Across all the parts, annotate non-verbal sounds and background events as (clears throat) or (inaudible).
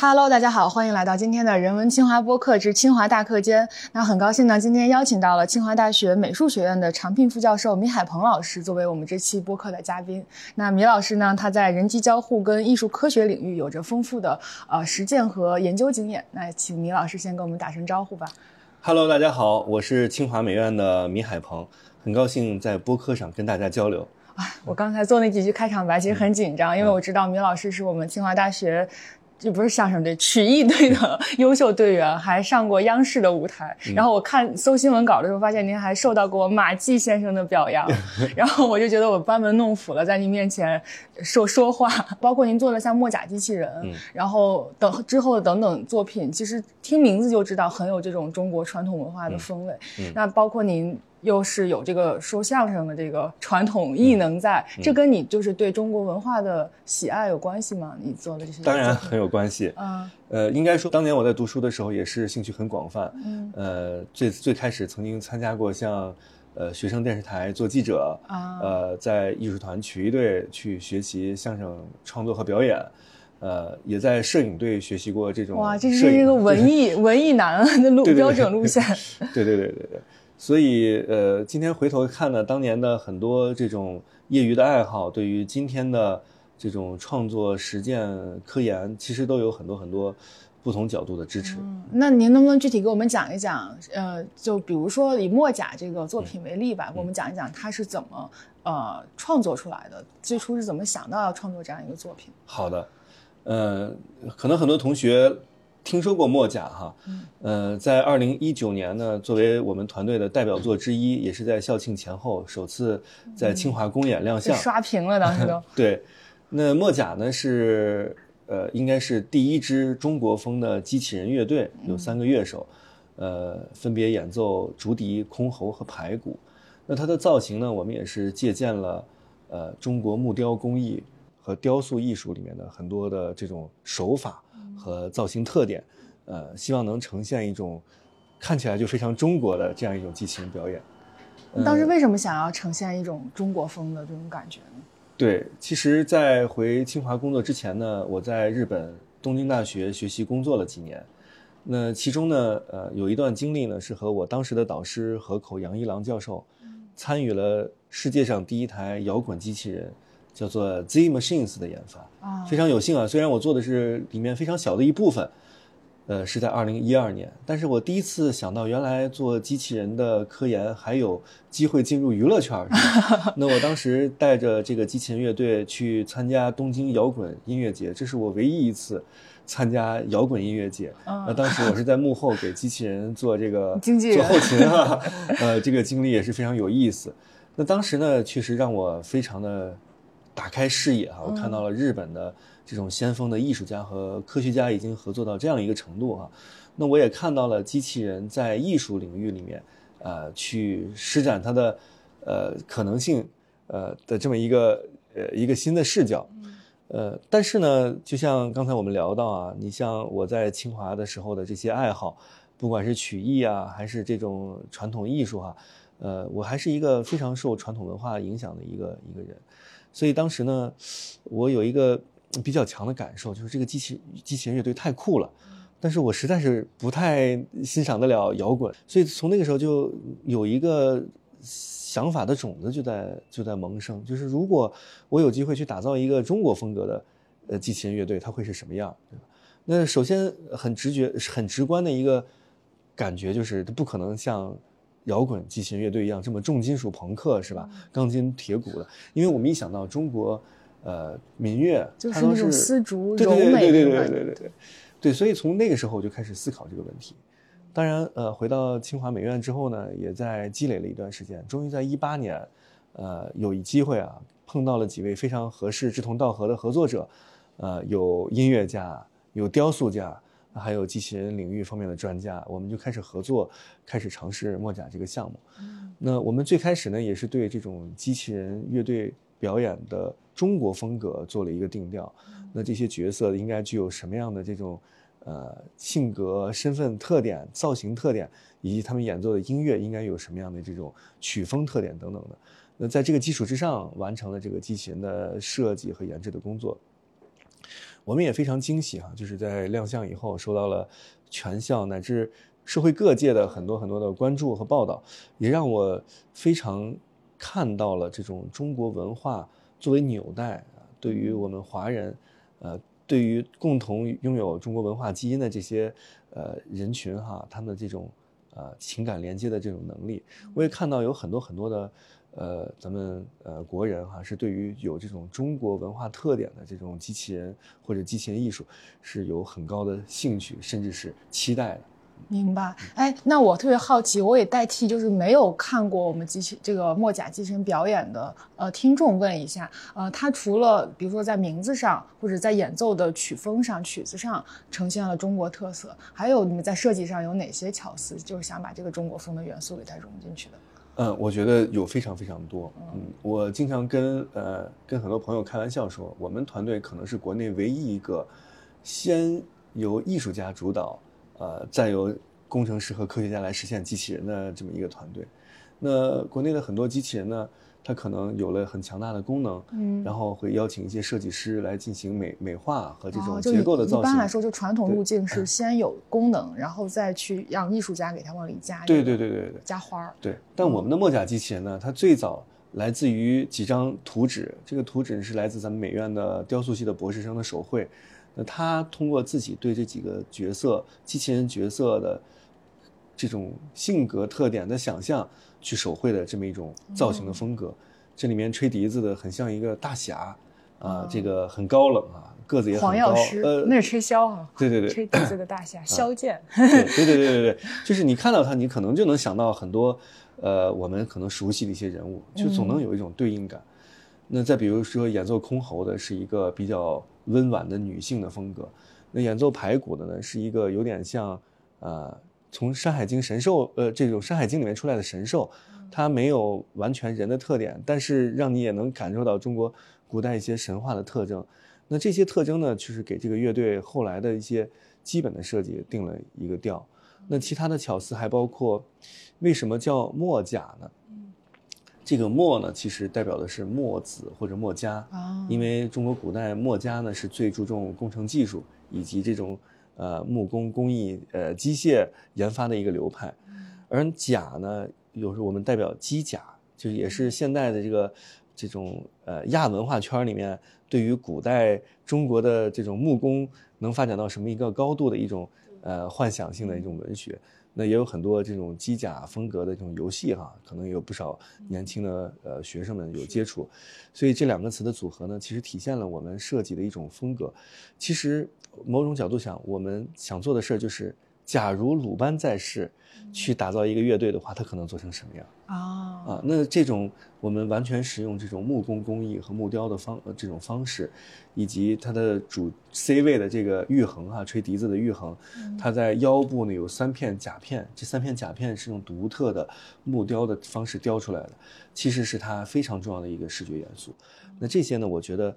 Hello，大家好，欢迎来到今天的人文清华播客之清华大课间。那很高兴呢，今天邀请到了清华大学美术学院的常聘副教授米海鹏老师作为我们这期播客的嘉宾。那米老师呢，他在人机交互跟艺术科学领域有着丰富的呃实践和研究经验。那请米老师先跟我们打声招呼吧。Hello，大家好，我是清华美院的米海鹏，很高兴在播客上跟大家交流。哎，我刚才做那几句开场白其实很紧张，因为我知道米老师是我们清华大学。就不是相声队，曲艺队的 (laughs) 优秀队员，还上过央视的舞台。然后我看搜新闻稿的时候，发现您还受到过马季先生的表扬。(laughs) 然后我就觉得我班门弄斧了，在您面前说说话。包括您做的像墨甲机器人，然后等之后的等等作品，其实听名字就知道很有这种中国传统文化的风味。那包括您。又是有这个说相声的这个传统艺能在，这跟你就是对中国文化的喜爱有关系吗？你做的这些当然很有关系。嗯，呃，应该说当年我在读书的时候也是兴趣很广泛。嗯，呃，最最开始曾经参加过像呃学生电视台做记者啊，呃，在艺术团曲艺队去学习相声创作和表演，呃，也在摄影队学习过这种哇，这是一个 (laughs) 文艺文艺男的路标准路线。对对对对对。所以，呃，今天回头看呢，当年的很多这种业余的爱好，对于今天的这种创作、实践、科研，其实都有很多很多不同角度的支持。那您能不能具体给我们讲一讲？呃，就比如说以墨甲这个作品为例吧，给我们讲一讲它是怎么呃创作出来的，最初是怎么想到要创作这样一个作品？好的，呃，可能很多同学。听说过墨甲哈，呃，在二零一九年呢，作为我们团队的代表作之一，也是在校庆前后首次在清华公演亮相，刷屏了当时都。(laughs) 对，那墨甲呢是呃，应该是第一支中国风的机器人乐队，有三个乐手，呃，分别演奏竹笛、箜篌和排鼓。那它的造型呢，我们也是借鉴了呃中国木雕工艺和雕塑艺术里面的很多的这种手法。和造型特点，呃，希望能呈现一种看起来就非常中国的这样一种机器人表演。当时为什么想要呈现一种中国风的这种感觉呢？对，其实，在回清华工作之前呢，我在日本东京大学学习工作了几年。那其中呢，呃，有一段经历呢，是和我当时的导师河口洋一郎教授参与了世界上第一台摇滚机器人。叫做 Z Machines 的研发啊，非常有幸啊。虽然我做的是里面非常小的一部分，呃，是在二零一二年，但是我第一次想到，原来做机器人的科研还有机会进入娱乐圈。(laughs) 那我当时带着这个机器人乐队去参加东京摇滚音乐节，这是我唯一一次参加摇滚音乐节。那当时我是在幕后给机器人做这个做后勤啊，(laughs) 呃，这个经历也是非常有意思。那当时呢，确实让我非常的。打开视野哈，我看到了日本的这种先锋的艺术家和科学家已经合作到这样一个程度哈，那我也看到了机器人在艺术领域里面，呃，去施展它的呃可能性，呃的这么一个呃一个新的视角，呃，但是呢，就像刚才我们聊到啊，你像我在清华的时候的这些爱好，不管是曲艺啊，还是这种传统艺术哈，呃，我还是一个非常受传统文化影响的一个一个人。所以当时呢，我有一个比较强的感受，就是这个机器机器人乐队太酷了，但是我实在是不太欣赏得了摇滚，所以从那个时候就有一个想法的种子就在就在萌生，就是如果我有机会去打造一个中国风格的呃机器人乐队，它会是什么样，对吧？那首先很直觉、很直观的一个感觉就是，它不可能像。摇滚机器人乐队一样这么重金属朋克是吧？钢筋铁骨的，因为我们一想到中国，呃，民乐就是那种丝竹柔美对对对对对对对对，所以从那个时候我就开始思考这个问题。当然，呃，回到清华美院之后呢，也在积累了一段时间，终于在一八年，呃，有一机会啊，碰到了几位非常合适、志同道合的合作者，呃，有音乐家，有雕塑家。还有机器人领域方面的专家，我们就开始合作，开始尝试墨甲这个项目。那我们最开始呢，也是对这种机器人乐队表演的中国风格做了一个定调。那这些角色应该具有什么样的这种呃性格、身份特点、造型特点，以及他们演奏的音乐应该有什么样的这种曲风特点等等的。那在这个基础之上，完成了这个机器人的设计和研制的工作。我们也非常惊喜哈，就是在亮相以后受到了全校乃至社会各界的很多很多的关注和报道，也让我非常看到了这种中国文化作为纽带啊，对于我们华人，呃，对于共同拥有中国文化基因的这些呃人群哈，他们的这种呃情感连接的这种能力，我也看到有很多很多的。呃，咱们呃国人哈是对于有这种中国文化特点的这种机器人或者机器人艺术是有很高的兴趣，甚至是期待的。明白。哎，那我特别好奇，我也代替就是没有看过我们机器这个墨甲机器人表演的呃听众问一下，呃，它除了比如说在名字上或者在演奏的曲风上、曲子上呈现了中国特色，还有你们在设计上有哪些巧思，就是想把这个中国风的元素给它融进去的？嗯，我觉得有非常非常多。嗯，我经常跟呃跟很多朋友开玩笑说，我们团队可能是国内唯一一个先由艺术家主导，呃，再由工程师和科学家来实现机器人的这么一个团队。那国内的很多机器人呢？它可能有了很强大的功能，嗯，然后会邀请一些设计师来进行美美化和这种结构的造型。一般来说，就传统路径是先有功能，然后再去让艺术家给它往里加。对对对对对，加花儿。对，但我们的墨甲机器人呢，它最早来自于几张图纸，这个图纸是来自咱们美院的雕塑系的博士生的手绘。那他通过自己对这几个角色机器人角色的这种性格特点的想象。去手绘的这么一种造型的风格，这里面吹笛子的很像一个大侠，啊，这个很高冷啊，个子也很高。呃，那是吹箫啊。对对对，吹笛子的大侠，萧剑。对对对对对，就是你看到他，你可能就能想到很多，呃，我们可能熟悉的一些人物，就总能有一种对应感。那再比如说演奏箜篌的是一个比较温婉的女性的风格，那演奏排骨的呢是一个有点像，呃。从《山海经》神兽，呃，这种《山海经》里面出来的神兽，它没有完全人的特点，但是让你也能感受到中国古代一些神话的特征。那这些特征呢，就是给这个乐队后来的一些基本的设计定了一个调。那其他的巧思还包括，为什么叫墨甲呢？这个墨呢，其实代表的是墨子或者墨家，因为中国古代墨家呢是最注重工程技术以及这种。呃，木工工艺，呃，机械研发的一个流派，而甲呢，有时候我们代表机甲，就是也是现代的这个这种呃亚文化圈里面对于古代中国的这种木工能发展到什么一个高度的一种呃幻想性的一种文学。那也有很多这种机甲风格的这种游戏哈，可能有不少年轻的呃学生们有接触，所以这两个词的组合呢，其实体现了我们设计的一种风格。其实某种角度想，我们想做的事儿就是。假如鲁班在世，去打造一个乐队的话，他可能做成什么样啊？啊，那这种我们完全使用这种木工工艺和木雕的方这种方式，以及它的主 C 位的这个玉衡啊，吹笛子的玉衡，它在腰部呢有三片甲片，这三片甲片是用独特的木雕的方式雕出来的，其实是它非常重要的一个视觉元素。那这些呢，我觉得。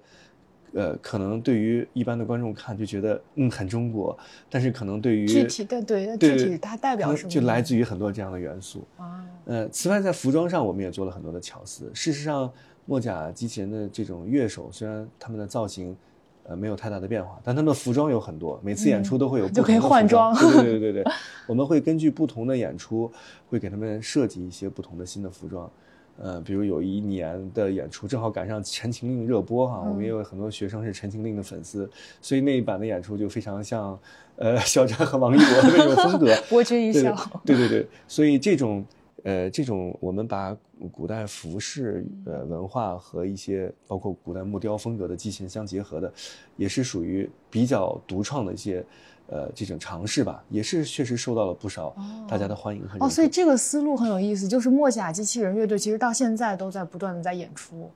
呃，可能对于一般的观众看就觉得嗯很中国，但是可能对于具体的对具体它代表什么，就来自于很多这样的元素啊。呃，此外在服装上我们也做了很多的巧思。事实上，墨甲机器人的这种乐手虽然他们的造型呃没有太大的变化，但他们的服装有很多，每次演出都会有就可以换装。对对对对对，(laughs) 我们会根据不同的演出会给他们设计一些不同的新的服装。呃，比如有一年的演出正好赶上《陈情令》热播哈，我们也有很多学生是《陈情令》的粉丝，所以那一版的演出就非常像，呃，肖战和王一博的那种风格，(laughs) 博君一笑。对对对，所以这种，呃，这种我们把古代服饰呃文化和一些包括古代木雕风格的机器人相结合的，也是属于比较独创的一些。呃，这种尝试吧，也是确实受到了不少大家的欢迎和哦，所以这个思路很有意思，就是墨甲机器人乐队其实到现在都在不断的在演出，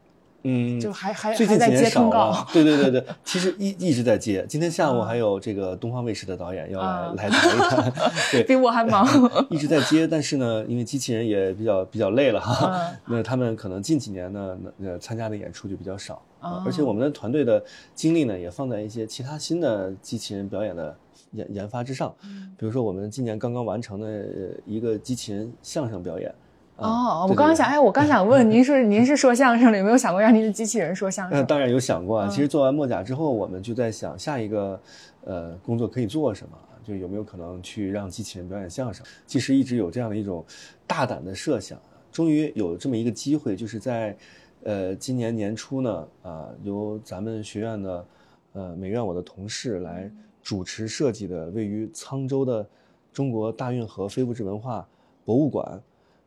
嗯，就还还最近在接通告，对对对对，(laughs) 其实一一直在接，今天下午还有这个东方卫视的导演要来来谈一谈，(laughs) 对，比我还忙，(laughs) 一直在接，但是呢，因为机器人也比较比较累了哈，那他们可能近几年呢，呃，参加的演出就比较少，而且我们的团队的精力呢，也放在一些其他新的机器人表演的。研研发之上，比如说我们今年刚刚完成的一个机器人相声表演，哦，我刚刚想，哎，我刚想问您是您是说相声的，有没有想过让您的机器人说相声？那当然有想过啊。其实做完墨甲之后，我们就在想下一个呃工作可以做什么，就有没有可能去让机器人表演相声。其实一直有这样的一种大胆的设想，终于有这么一个机会，就是在呃今年年初呢，啊，由咱们学院的呃美院我的同事来主持设计的位于沧州的中国大运河非物质文化博物馆。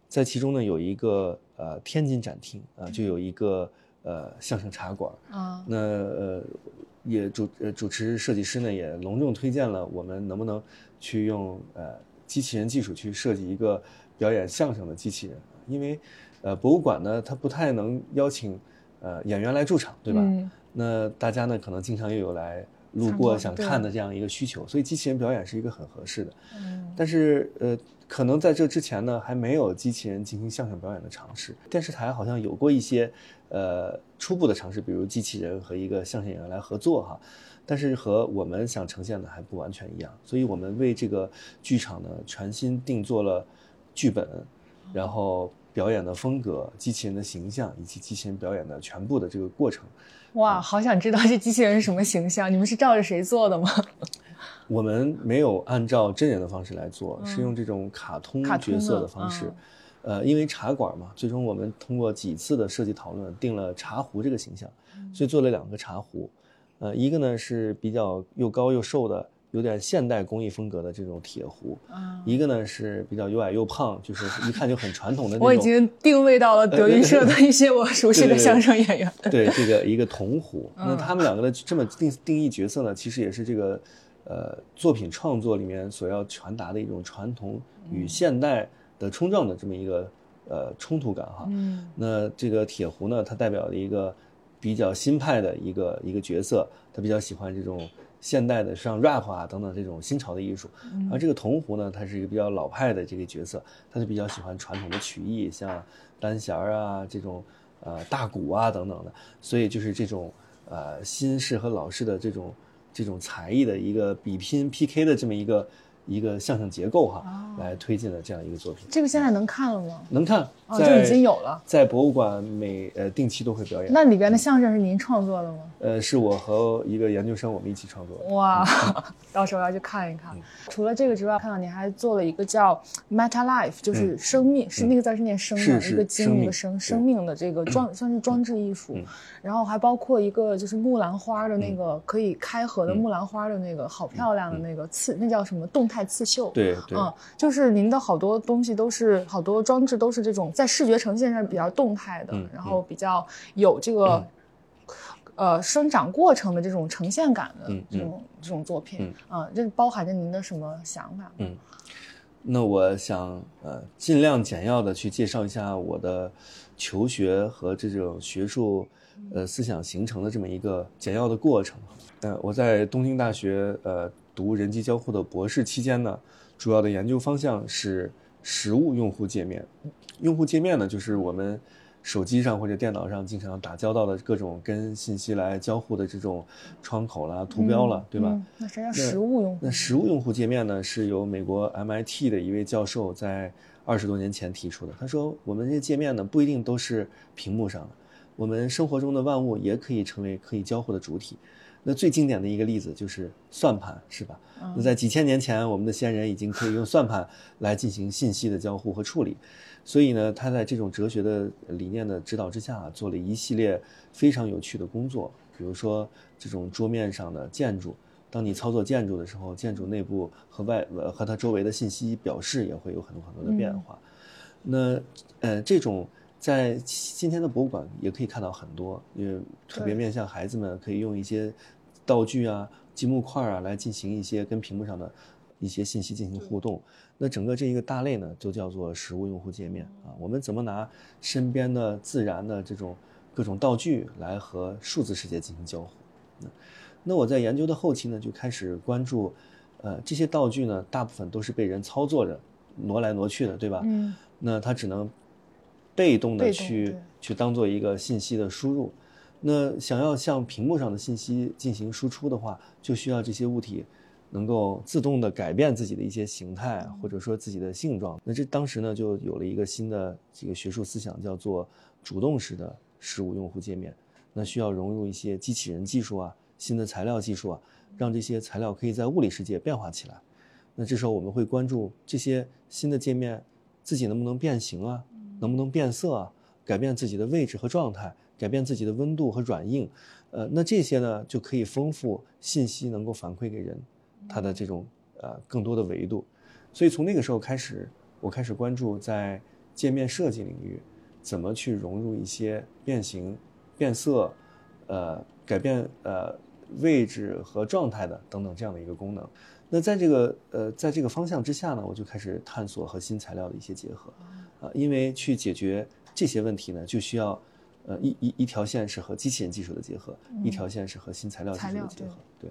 在其中呢，有一个呃天津展厅啊，就有一个呃相声茶馆啊。那呃也主呃主持设计师呢也隆重推荐了我们能不能去用呃机器人技术去设计一个表演相声的机器人，因为呃博物馆呢它不太能邀请呃演员来驻场，对吧？那大家呢可能经常又有来路过想看的这样一个需求，所以机器人表演是一个很合适的。嗯，但是呃。可能在这之前呢，还没有机器人进行相声表演的尝试。电视台好像有过一些，呃，初步的尝试，比如机器人和一个相声演员来合作哈，但是和我们想呈现的还不完全一样。所以我们为这个剧场呢全新定做了剧本，然后表演的风格、机器人的形象以及机器人表演的全部的这个过程。哇，好想知道这机器人是什么形象？(laughs) 你们是照着谁做的吗？(laughs) 我们没有按照真人的方式来做，是用这种卡通角色的方式。呃，因为茶馆嘛，最终我们通过几次的设计讨论，定了茶壶这个形象，所以做了两个茶壶。呃，一个呢是比较又高又瘦的，有点现代工艺风格的这种铁壶；一个呢是比较又矮又胖，就是一看就很传统的那种。我已经定位到了德云社的一些我熟悉的相声演员。对这个一个铜壶，那他们两个的这么定定义角色呢，其实也是这个。呃，作品创作里面所要传达的一种传统与现代的冲撞的这么一个呃冲突感哈。嗯。那这个铁壶呢，它代表了一个比较新派的一个一个角色，他比较喜欢这种现代的像 rap 啊等等这种新潮的艺术。而这个铜壶呢，它是一个比较老派的这个角色，他就比较喜欢传统的曲艺，像单弦儿啊这种呃大鼓啊等等的。所以就是这种呃新式和老式的这种。这种才艺的一个比拼 PK 的这么一个一个相声结构哈，来推进的这样一个作品。这个现在能看了吗？能看。哦就已经有了，在博物馆每呃定期都会表演。那里边的相声是您创作的吗？呃，是我和一个研究生我们一起创作的。哇，(laughs) 到时候要去看一看。除了这个之外，看到你还做了一个叫 Meta Life，就是生命，是那个字是念生的，一个精一个生，生命的这个装算是装置艺术。然后还包括一个就是木兰花的那个可以开合的木兰花的那个好漂亮的那个刺，那叫什么动态刺绣？对对，嗯，就是您的好多东西都是好多装置都是这种。在视觉呈现上比较动态的，然后比较有这个呃生长过程的这种呈现感的这种这种作品，啊，这包含着您的什么想法？嗯，那我想呃尽量简要的去介绍一下我的求学和这种学术呃思想形成的这么一个简要的过程。呃，我在东京大学呃读人机交互的博士期间呢，主要的研究方向是实物用户界面。用户界面呢，就是我们手机上或者电脑上经常打交道的各种跟信息来交互的这种窗口啦、图标了，对吧？那啥叫实物用户？那实物用户界面呢，是由美国 MIT 的一位教授在二十多年前提出的。他说，我们这些界面呢，不一定都是屏幕上的，我们生活中的万物也可以成为可以交互的主体。那最经典的一个例子就是算盘，是吧？那在几千年前，我们的先人已经可以用算盘来进行信息的交互和处理。所以呢，他在这种哲学的理念的指导之下，做了一系列非常有趣的工作。比如说，这种桌面上的建筑，当你操作建筑的时候，建筑内部和外呃和它周围的信息表示也会有很多很多的变化。那呃，这种在今天的博物馆也可以看到很多，因为特别面向孩子们，可以用一些道具啊、积木块啊来进行一些跟屏幕上的。一些信息进行互动，那整个这一个大类呢，就叫做实物用户界面啊。我们怎么拿身边的自然的这种各种道具来和数字世界进行交互？那那我在研究的后期呢，就开始关注，呃，这些道具呢，大部分都是被人操作着挪来挪去的，对吧？嗯。那它只能被动的去去当做一个信息的输入。那想要向屏幕上的信息进行输出的话，就需要这些物体。能够自动的改变自己的一些形态，或者说自己的性状。那这当时呢，就有了一个新的这个学术思想，叫做主动式的实物用户界面。那需要融入一些机器人技术啊，新的材料技术啊，让这些材料可以在物理世界变化起来。那这时候我们会关注这些新的界面自己能不能变形啊，能不能变色啊，改变自己的位置和状态，改变自己的温度和软硬。呃，那这些呢就可以丰富信息，能够反馈给人。它的这种呃更多的维度，所以从那个时候开始，我开始关注在界面设计领域怎么去融入一些变形、变色、呃改变呃位置和状态的等等这样的一个功能。那在这个呃在这个方向之下呢，我就开始探索和新材料的一些结合啊，因为去解决这些问题呢，就需要呃一一一条线是和机器人技术的结合，一条线是和新材料技术的结合，对。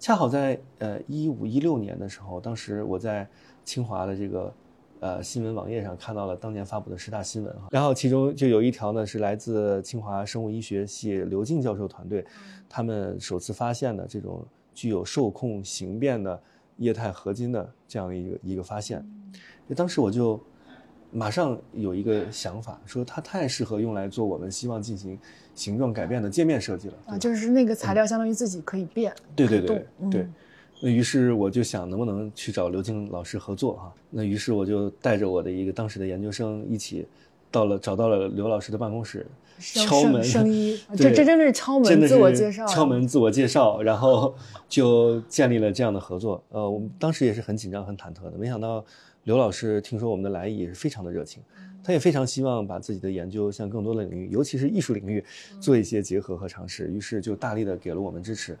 恰好在呃一五一六年的时候，当时我在清华的这个呃新闻网页上看到了当年发布的十大新闻哈，然后其中就有一条呢是来自清华生物医学系刘静教授团队，他们首次发现的这种具有受控形变的液态合金的这样的一个一个发现，当时我就。马上有一个想法，说它太适合用来做我们希望进行形状改变的界面设计了啊，就是那个材料相当于自己可以变，对对对对。那于是我就想，能不能去找刘静老师合作哈？那于是我就带着我的一个当时的研究生一起，到了找到了刘老师的办公室，敲门，声音，(laughs) 这这真的是敲门自我介绍，敲门自我介绍，然后就建立了这样的合作。呃，我们当时也是很紧张、很忐忑的，没想到。刘老师听说我们的来意也是非常的热情，他也非常希望把自己的研究向更多的领域，尤其是艺术领域做一些结合和尝试，于是就大力的给了我们支持。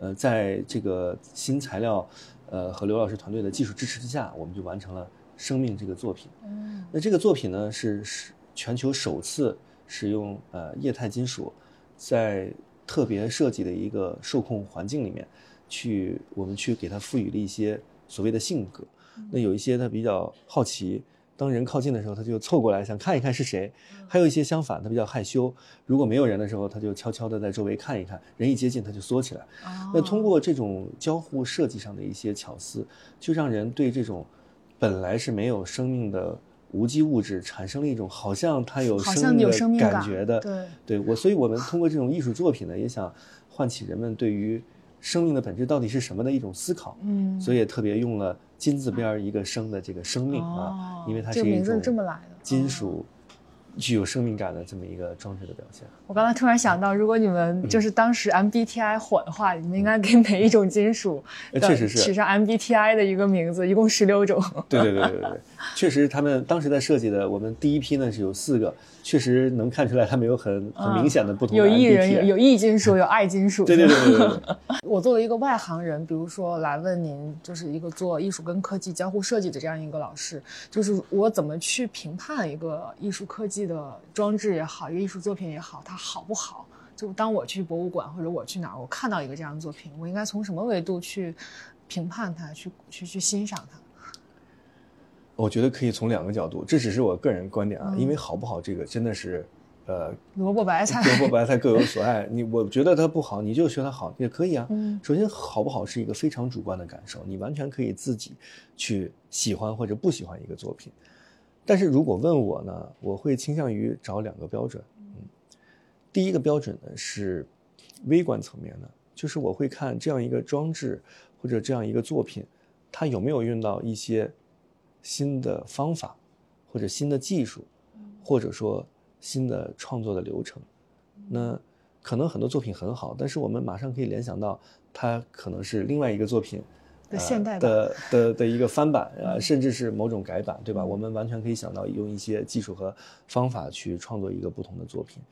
呃，在这个新材料，呃和刘老师团队的技术支持之下，我们就完成了《生命》这个作品。嗯，那这个作品呢是是全球首次使用呃液态金属，在特别设计的一个受控环境里面，去我们去给它赋予了一些所谓的性格。那有一些它比较好奇，当人靠近的时候，它就凑过来想看一看是谁；还有一些相反，它比较害羞，如果没有人的时候，它就悄悄地在周围看一看；人一接近，它就缩起来。那通过这种交互设计上的一些巧思，就让人对这种本来是没有生命的无机物质产生了一种好像它有生命的感觉的。对，对我，所以我们通过这种艺术作品呢，也想唤起人们对于生命的本质到底是什么的一种思考。嗯，所以也特别用了。金字边一个生的这个生命啊，因为它是一种金属。具有生命感的这么一个装置的表现。我刚才突然想到，如果你们就是当时 MBTI 火的话，你们应该给每一种金属确实是取上 MBTI 的一个名字，一共十六种。对对对对对，(laughs) 确实他们当时在设计的，我们第一批呢是有四个，确实能看出来他们有很很明显的不同。有艺人，有有异金属，有爱金属。对对对对对。(laughs) 我作为一个外行人，比如说来问您，就是一个做艺术跟科技交互设计的这样一个老师，就是我怎么去评判一个艺术科技？的装置也好，一个艺术作品也好，它好不好？就当我去博物馆或者我去哪儿，我看到一个这样的作品，我应该从什么维度去评判它，去去去欣赏它？我觉得可以从两个角度，这只是我个人观点啊，因为好不好这个真的是，呃，萝卜白菜，萝卜白菜各有所爱。你我觉得它不好，你就学它好也可以啊。嗯，首先好不好是一个非常主观的感受，你完全可以自己去喜欢或者不喜欢一个作品。但是如果问我呢，我会倾向于找两个标准。嗯，第一个标准呢是微观层面的，就是我会看这样一个装置或者这样一个作品，它有没有用到一些新的方法，或者新的技术，或者说新的创作的流程。那可能很多作品很好，但是我们马上可以联想到它可能是另外一个作品。的现代的的的一个翻版啊，(laughs) 甚至是某种改版，对吧？我们完全可以想到用一些技术和方法去创作一个不同的作品。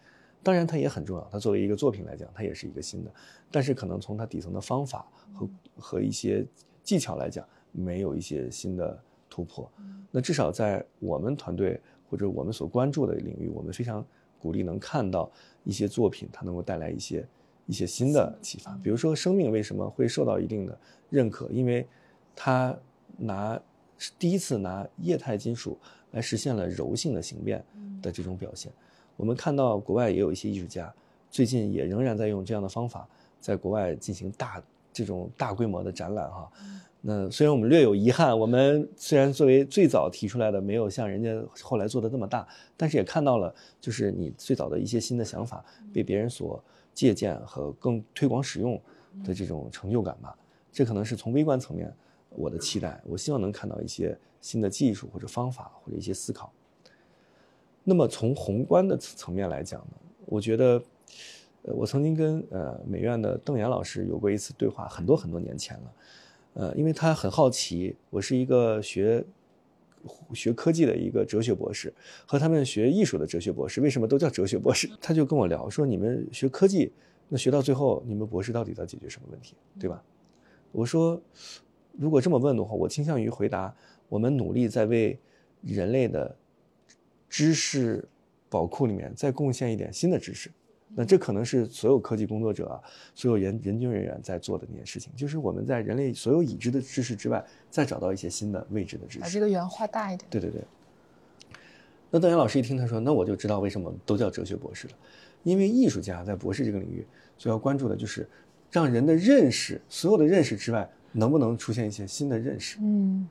当然，它也很重要。它作为一个作品来讲，它也是一个新的。但是，可能从它底层的方法和和一些技巧来讲，没有一些新的突破。那至少在我们团队或者我们所关注的领域，我们非常鼓励能看到一些作品，它能够带来一些。一些新的启发，比如说生命为什么会受到一定的认可？因为它拿第一次拿液态金属来实现了柔性的形变的这种表现。我们看到国外也有一些艺术家，最近也仍然在用这样的方法，在国外进行大这种大规模的展览哈。那虽然我们略有遗憾，我们虽然作为最早提出来的，没有像人家后来做的那么大，但是也看到了，就是你最早的一些新的想法被别人所借鉴和更推广使用的这种成就感吧。这可能是从微观层面我的期待，我希望能看到一些新的技术或者方法或者一些思考。那么从宏观的层面来讲呢，我觉得，我曾经跟呃美院的邓岩老师有过一次对话，很多很多年前了。呃，因为他很好奇，我是一个学学科技的一个哲学博士，和他们学艺术的哲学博士为什么都叫哲学博士？他就跟我聊说，你们学科技，那学到最后，你们博士到底在解决什么问题，对吧？我说，如果这么问的话，我倾向于回答，我们努力在为人类的知识宝库里面再贡献一点新的知识。那这可能是所有科技工作者啊，所有研研究人员在做的那件事情，就是我们在人类所有已知的知识之外，再找到一些新的未知的知识，把这个圆画大一点。对对对。那邓岩老师一听，他说：“那我就知道为什么都叫哲学博士了，因为艺术家在博士这个领域所要关注的就是让人的认识，所有的认识之外，能不能出现一些新的认识。嗯，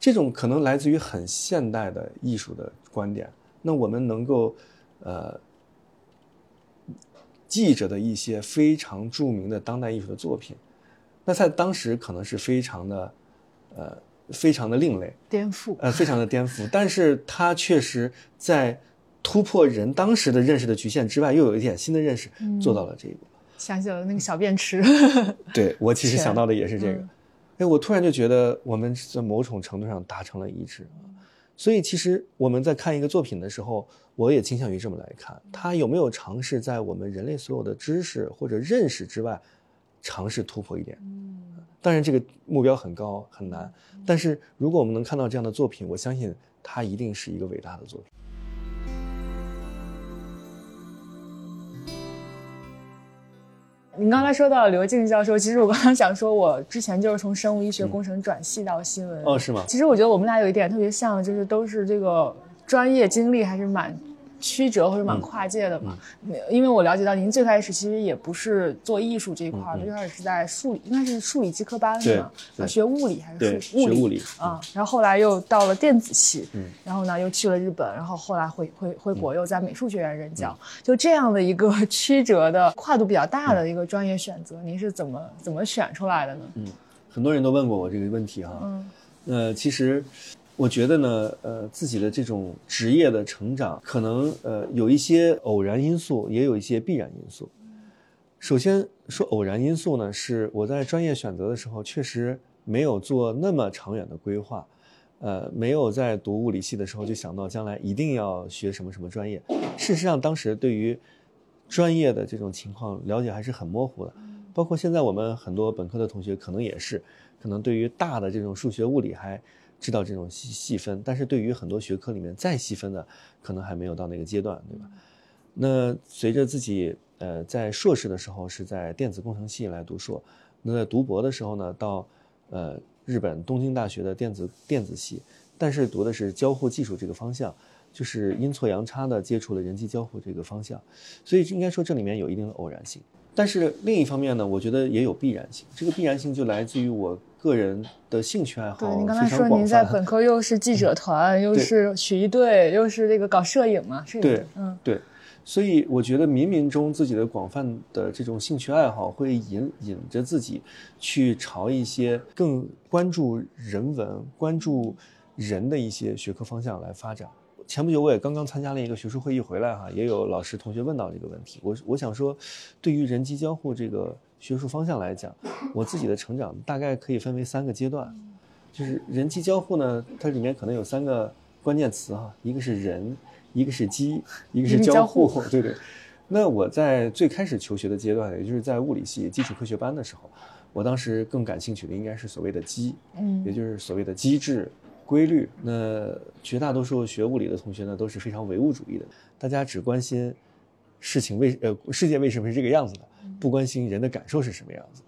这种可能来自于很现代的艺术的观点。那我们能够，呃。”记者的一些非常著名的当代艺术的作品，那在当时可能是非常的，呃，非常的另类、颠覆，呃，非常的颠覆。(laughs) 但是它确实在突破人当时的认识的局限之外，又有一点新的认识，做到了这一步。想起了那个小便池，(laughs) 对我其实想到的也是这个。(laughs) 哎，我突然就觉得我们在某种程度上达成了一致。所以，其实我们在看一个作品的时候，我也倾向于这么来看：它有没有尝试在我们人类所有的知识或者认识之外，尝试突破一点。嗯，当然这个目标很高很难，但是如果我们能看到这样的作品，我相信它一定是一个伟大的作品。您刚才说到刘静教授，其实我刚刚想说，我之前就是从生物医学工程转系到新闻。哦，是吗？其实我觉得我们俩有一点特别像，就是都是这个专业经历还是蛮。曲折或者蛮跨界的嘛，因为我了解到您最开始其实也不是做艺术这一块的，最开始是在数理，应该是数理基科班是吗？学物理还是数物理啊？然后后来又到了电子系，然后呢又去了日本，然后后来回回回国又在美术学院任教，就这样的一个曲折的跨度比较大的一个专业选择，您是怎么怎么选出来的呢？嗯，很多人都问过我这个问题哈，嗯，呃，其实。我觉得呢，呃，自己的这种职业的成长，可能呃有一些偶然因素，也有一些必然因素。首先说偶然因素呢，是我在专业选择的时候，确实没有做那么长远的规划，呃，没有在读物理系的时候就想到将来一定要学什么什么专业。事实上，当时对于专业的这种情况了解还是很模糊的，包括现在我们很多本科的同学可能也是，可能对于大的这种数学、物理还。知道这种细细分，但是对于很多学科里面再细分的，可能还没有到那个阶段，对吧？那随着自己呃在硕士的时候是在电子工程系来读硕，那在读博的时候呢，到呃日本东京大学的电子电子系，但是读的是交互技术这个方向，就是阴错阳差的接触了人机交互这个方向，所以应该说这里面有一定的偶然性。但是另一方面呢，我觉得也有必然性，这个必然性就来自于我。个人的兴趣爱好，对，您刚才说您在本科又是记者团，又是曲艺队，又是这个搞摄影嘛，摄影对，嗯，对，所以我觉得冥冥中自己的广泛的这种兴趣爱好会引引着自己去朝一些更关注人文、关注人的一些学科方向来发展。前不久我也刚刚参加了一个学术会议回来哈，也有老师同学问到这个问题，我我想说，对于人机交互这个。学术方向来讲，我自己的成长大概可以分为三个阶段，就是人机交互呢，它里面可能有三个关键词哈，一个是人，一个是机，一个是交互，对对。那我在最开始求学的阶段，也就是在物理系基础科学班的时候，我当时更感兴趣的应该是所谓的机，嗯，也就是所谓的机制、规律。那绝大多数学物理的同学呢，都是非常唯物主义的，大家只关心事情为呃世界为什么是这个样子的。不关心人的感受是什么样子，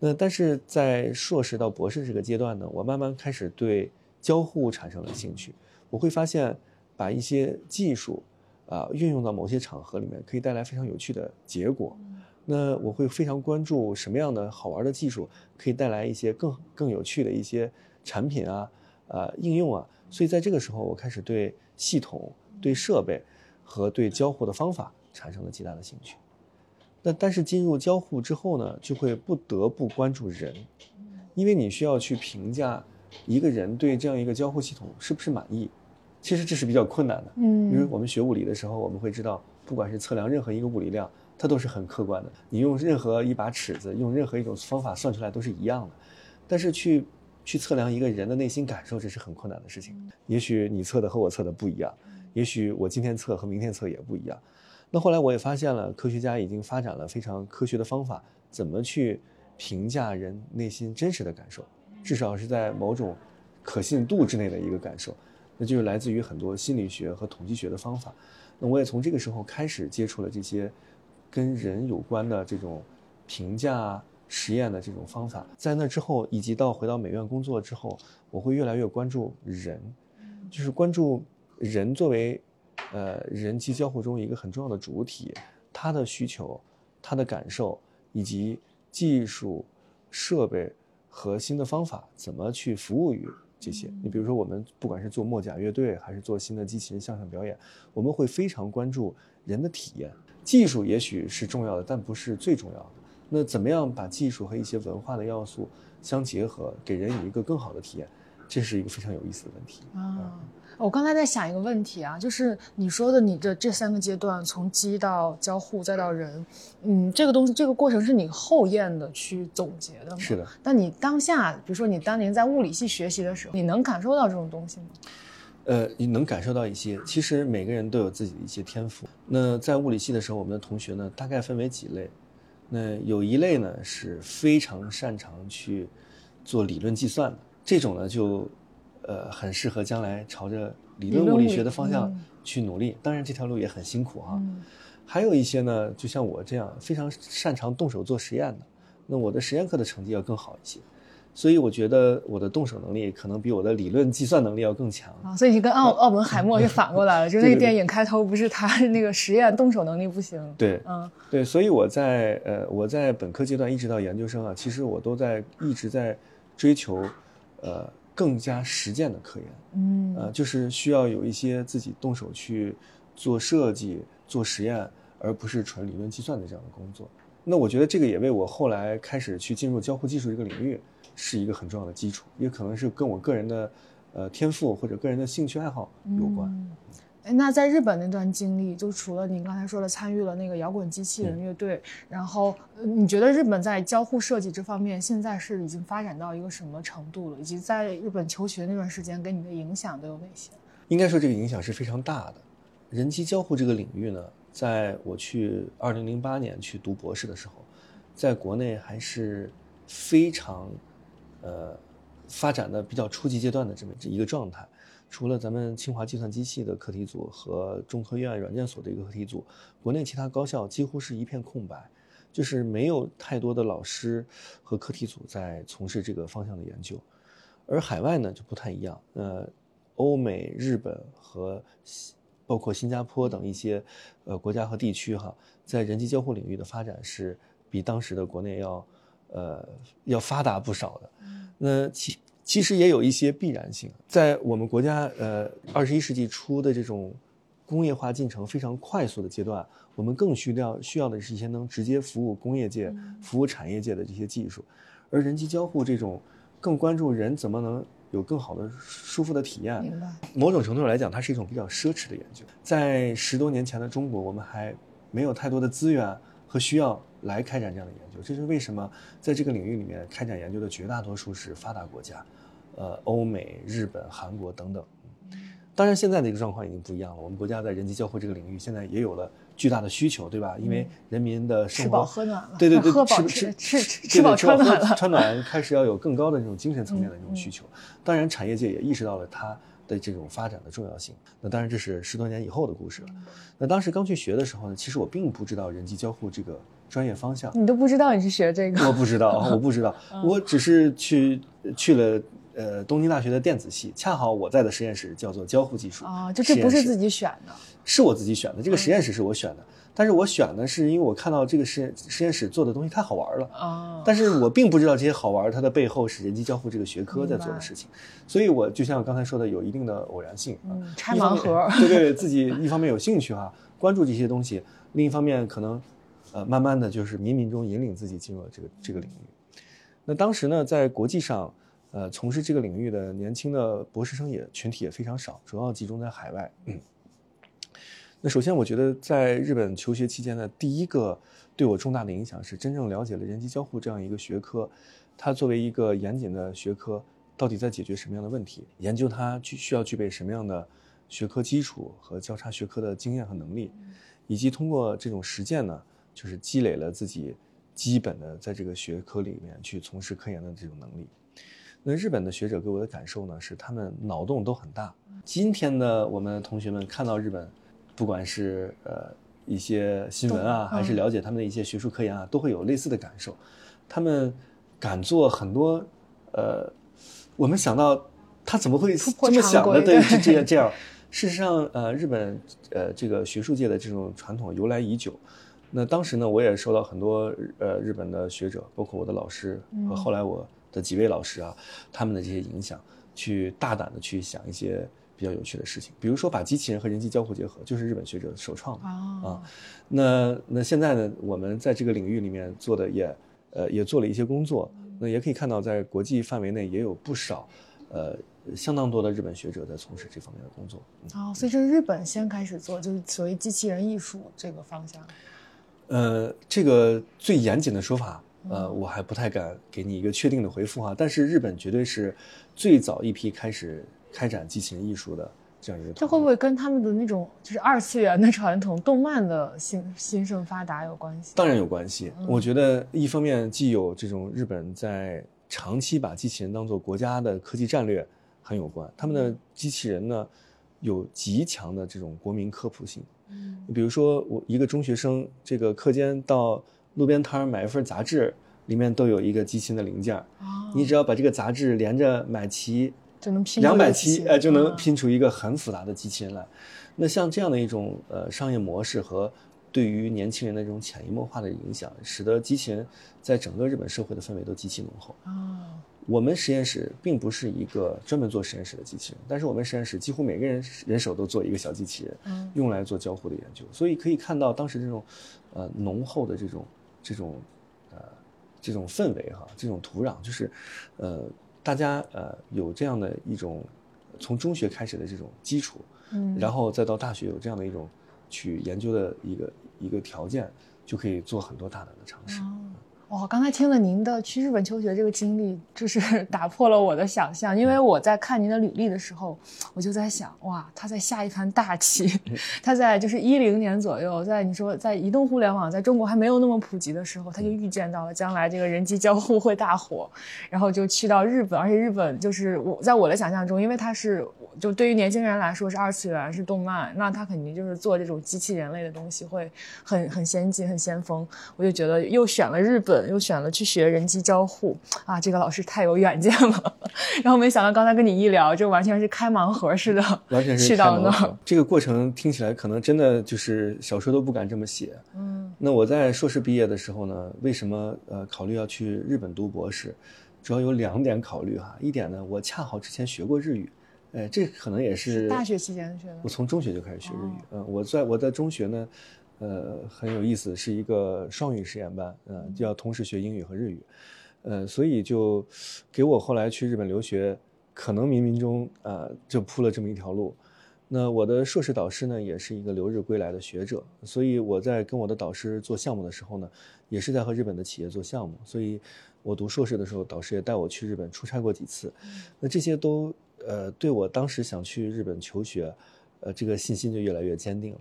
那但是在硕士到博士这个阶段呢，我慢慢开始对交互产生了兴趣。我会发现，把一些技术啊运用到某些场合里面，可以带来非常有趣的结果。那我会非常关注什么样的好玩的技术可以带来一些更更有趣的一些产品啊，呃，应用啊。所以在这个时候，我开始对系统、对设备和对交互的方法产生了极大的兴趣。那但是进入交互之后呢，就会不得不关注人，因为你需要去评价一个人对这样一个交互系统是不是满意。其实这是比较困难的，嗯，因为我们学物理的时候，我们会知道，不管是测量任何一个物理量。它都是很客观的，你用任何一把尺子，用任何一种方法算出来都是一样的。但是去去测量一个人的内心感受，这是很困难的事情。也许你测的和我测的不一样，也许我今天测和明天测也不一样。那后来我也发现了，科学家已经发展了非常科学的方法，怎么去评价人内心真实的感受，至少是在某种可信度之内的一个感受，那就是来自于很多心理学和统计学的方法。那我也从这个时候开始接触了这些。跟人有关的这种评价实验的这种方法，在那之后，以及到回到美院工作之后，我会越来越关注人，就是关注人作为呃人机交互中一个很重要的主体，他的需求、他的感受，以及技术、设备和新的方法怎么去服务于这些。你比如说，我们不管是做墨甲乐队，还是做新的机器人相声表演，我们会非常关注人的体验。技术也许是重要的，但不是最重要的。那怎么样把技术和一些文化的要素相结合，给人以一个更好的体验，这是一个非常有意思的问题啊！我刚才在想一个问题啊，就是你说的你的这三个阶段，从机到交互再到人，嗯，这个东西这个过程是你后验的去总结的吗？是的。但你当下，比如说你当年在物理系学习的时候，你能感受到这种东西吗？呃，你能感受到一些。其实每个人都有自己的一些天赋。那在物理系的时候，我们的同学呢，大概分为几类。那有一类呢是非常擅长去做理论计算的，这种呢就呃很适合将来朝着理论物理学的方向去努力。当然这条路也很辛苦哈。还有一些呢，就像我这样非常擅长动手做实验的，那我的实验课的成绩要更好一些。所以我觉得我的动手能力可能比我的理论计算能力要更强啊，所以你跟奥奥本海默就反过来了，(laughs) 就那个电影开头不是他那个实验动手能力不行，对，嗯，对，所以我在呃我在本科阶段一直到研究生啊，其实我都在一直在追求，呃更加实践的科研，嗯，呃就是需要有一些自己动手去做设计、做实验，而不是纯理论计算的这样的工作。那我觉得这个也为我后来开始去进入交互技术这个领域。是一个很重要的基础，也可能是跟我个人的，呃，天赋或者个人的兴趣爱好有关。哎，那在日本那段经历，就除了您刚才说的参与了那个摇滚机器人乐队，然后你觉得日本在交互设计这方面现在是已经发展到一个什么程度了？以及在日本求学那段时间给你的影响都有哪些？应该说这个影响是非常大的。人机交互这个领域呢，在我去二零零八年去读博士的时候，在国内还是非常。呃，发展的比较初级阶段的这么一个状态，除了咱们清华计算机系的课题组和中科院软件所的一个课题组，国内其他高校几乎是一片空白，就是没有太多的老师和课题组在从事这个方向的研究。而海外呢就不太一样，呃，欧美、日本和包括新加坡等一些呃国家和地区哈，在人机交互领域的发展是比当时的国内要。呃，要发达不少的，那其其实也有一些必然性，在我们国家呃二十一世纪初的这种工业化进程非常快速的阶段，我们更需要需要的是一些能直接服务工业界、服务产业界的这些技术，而人机交互这种更关注人怎么能有更好的舒服的体验，明白？某种程度上来讲，它是一种比较奢侈的研究，在十多年前的中国，我们还没有太多的资源和需要。来开展这样的研究，这是为什么在这个领域里面开展研究的绝大多数是发达国家，呃，欧美、日本、韩国等等。当然，现在的一个状况已经不一样了。我们国家在人机交互这个领域现在也有了巨大的需求，对吧？因为人民的生活吃饱喝暖了，对对对，(laughs) 吃吃吃吃饱穿暖了，穿暖 (laughs) 开始要有更高的这种精神层面的这种需求。当然，产业界也意识到了它。的这种发展的重要性，那当然这是十多年以后的故事了。那当时刚去学的时候呢，其实我并不知道人机交互这个专业方向。你都不知道你是学这个？我不知道，我不知道，(laughs) 我只是去去了呃东京大学的电子系，恰好我在的实验室叫做交互技术啊，就这不是自己选的，是我自己选的。这个实验室是我选的，但是我选的是因为我看到这个实验实验室做的东西太好玩了啊，但是我并不知道这些好玩它的背后是人机交互这个学科在做的事情，所以我就像刚才说的，有一定的偶然性啊，拆盲盒，对对，自己一方面有兴趣哈，关注这些东西，另一方面可能呃慢慢的就是冥冥中引领自己进入了这个这个领域。那当时呢，在国际上。呃，从事这个领域的年轻的博士生也群体也非常少，主要集中在海外。嗯，那首先，我觉得在日本求学期间的，第一个对我重大的影响是真正了解了人机交互这样一个学科，它作为一个严谨的学科，到底在解决什么样的问题？研究它具需要具备什么样的学科基础和交叉学科的经验和能力，以及通过这种实践呢，就是积累了自己基本的在这个学科里面去从事科研的这种能力。那日本的学者给我的感受呢，是他们脑洞都很大。今天的我们同学们看到日本，不管是呃一些新闻啊，还是了解他们的一些学术科研啊，都会有类似的感受。他们敢做很多，呃，我们想到他怎么会这么想的？对，是这样这样。事实上，呃，日本呃这个学术界的这种传统由来已久。那当时呢，我也收到很多呃日本的学者，包括我的老师和后来我。的几位老师啊，他们的这些影响，去大胆的去想一些比较有趣的事情，比如说把机器人和人机交互结合，就是日本学者首创的啊。那那现在呢，我们在这个领域里面做的也呃也做了一些工作，那也可以看到在国际范围内也有不少呃相当多的日本学者在从事这方面的工作。哦，所以这是日本先开始做，就是所谓机器人艺术这个方向。呃，这个最严谨的说法。呃，我还不太敢给你一个确定的回复哈，但是日本绝对是最早一批开始开展机器人艺术的这样一个。这会不会跟他们的那种就是二次元的传统动漫的兴兴盛发达有关系？当然有关系。我觉得一方面既有这种日本在长期把机器人当做国家的科技战略很有关，他们的机器人呢有极强的这种国民科普性。嗯，比如说我一个中学生，这个课间到。路边摊买一份杂志，里面都有一个机器的零件你只要把这个杂志连着买齐，就能拼两百期，呃，就能拼出一个很复杂的机器人来。那像这样的一种呃商业模式和对于年轻人的这种潜移默化的影响，使得机器人在整个日本社会的氛围都极其浓厚。我们实验室并不是一个专门做实验室的机器人，但是我们实验室几乎每个人人手都做一个小机器人，用来做交互的研究。所以可以看到当时这种呃浓厚的这种。这种，呃，这种氛围哈，这种土壤，就是，呃，大家呃有这样的一种从中学开始的这种基础，嗯，然后再到大学有这样的一种去研究的一个一个条件，就可以做很多大胆的尝试。哇，刚才听了您的去日本求学这个经历，就是 (laughs) 打破了我的想象。因为我在看您的履历的时候，我就在想，哇，他在下一盘大棋。他在就是一零年左右，在你说在移动互联网在中国还没有那么普及的时候，他就预见到了将来这个人机交互会大火，然后就去到日本，而且日本就是我在我的想象中，因为它是就对于年轻人来说是二次元是动漫，那他肯定就是做这种机器人类的东西会很很先进很先锋。我就觉得又选了日本。又选了去学人机交互啊，这个老师太有远见了。(laughs) 然后没想到刚才跟你一聊，就完全是开盲盒似的，完全是去到那儿。这个过程听起来可能真的就是小说都不敢这么写。嗯，那我在硕士毕业的时候呢，为什么呃考虑要去日本读博士？主要有两点考虑哈。一点呢，我恰好之前学过日语，呃，这可能也是大学期间学的。我从中学就开始学日语。嗯，我在我在中学呢。呃，很有意思，是一个双语实验班，嗯，就要同时学英语和日语，呃，所以就给我后来去日本留学，可能冥冥中啊就铺了这么一条路。那我的硕士导师呢，也是一个留日归来的学者，所以我在跟我的导师做项目的时候呢，也是在和日本的企业做项目。所以我读硕士的时候，导师也带我去日本出差过几次。那这些都呃，对我当时想去日本求学，呃，这个信心就越来越坚定了。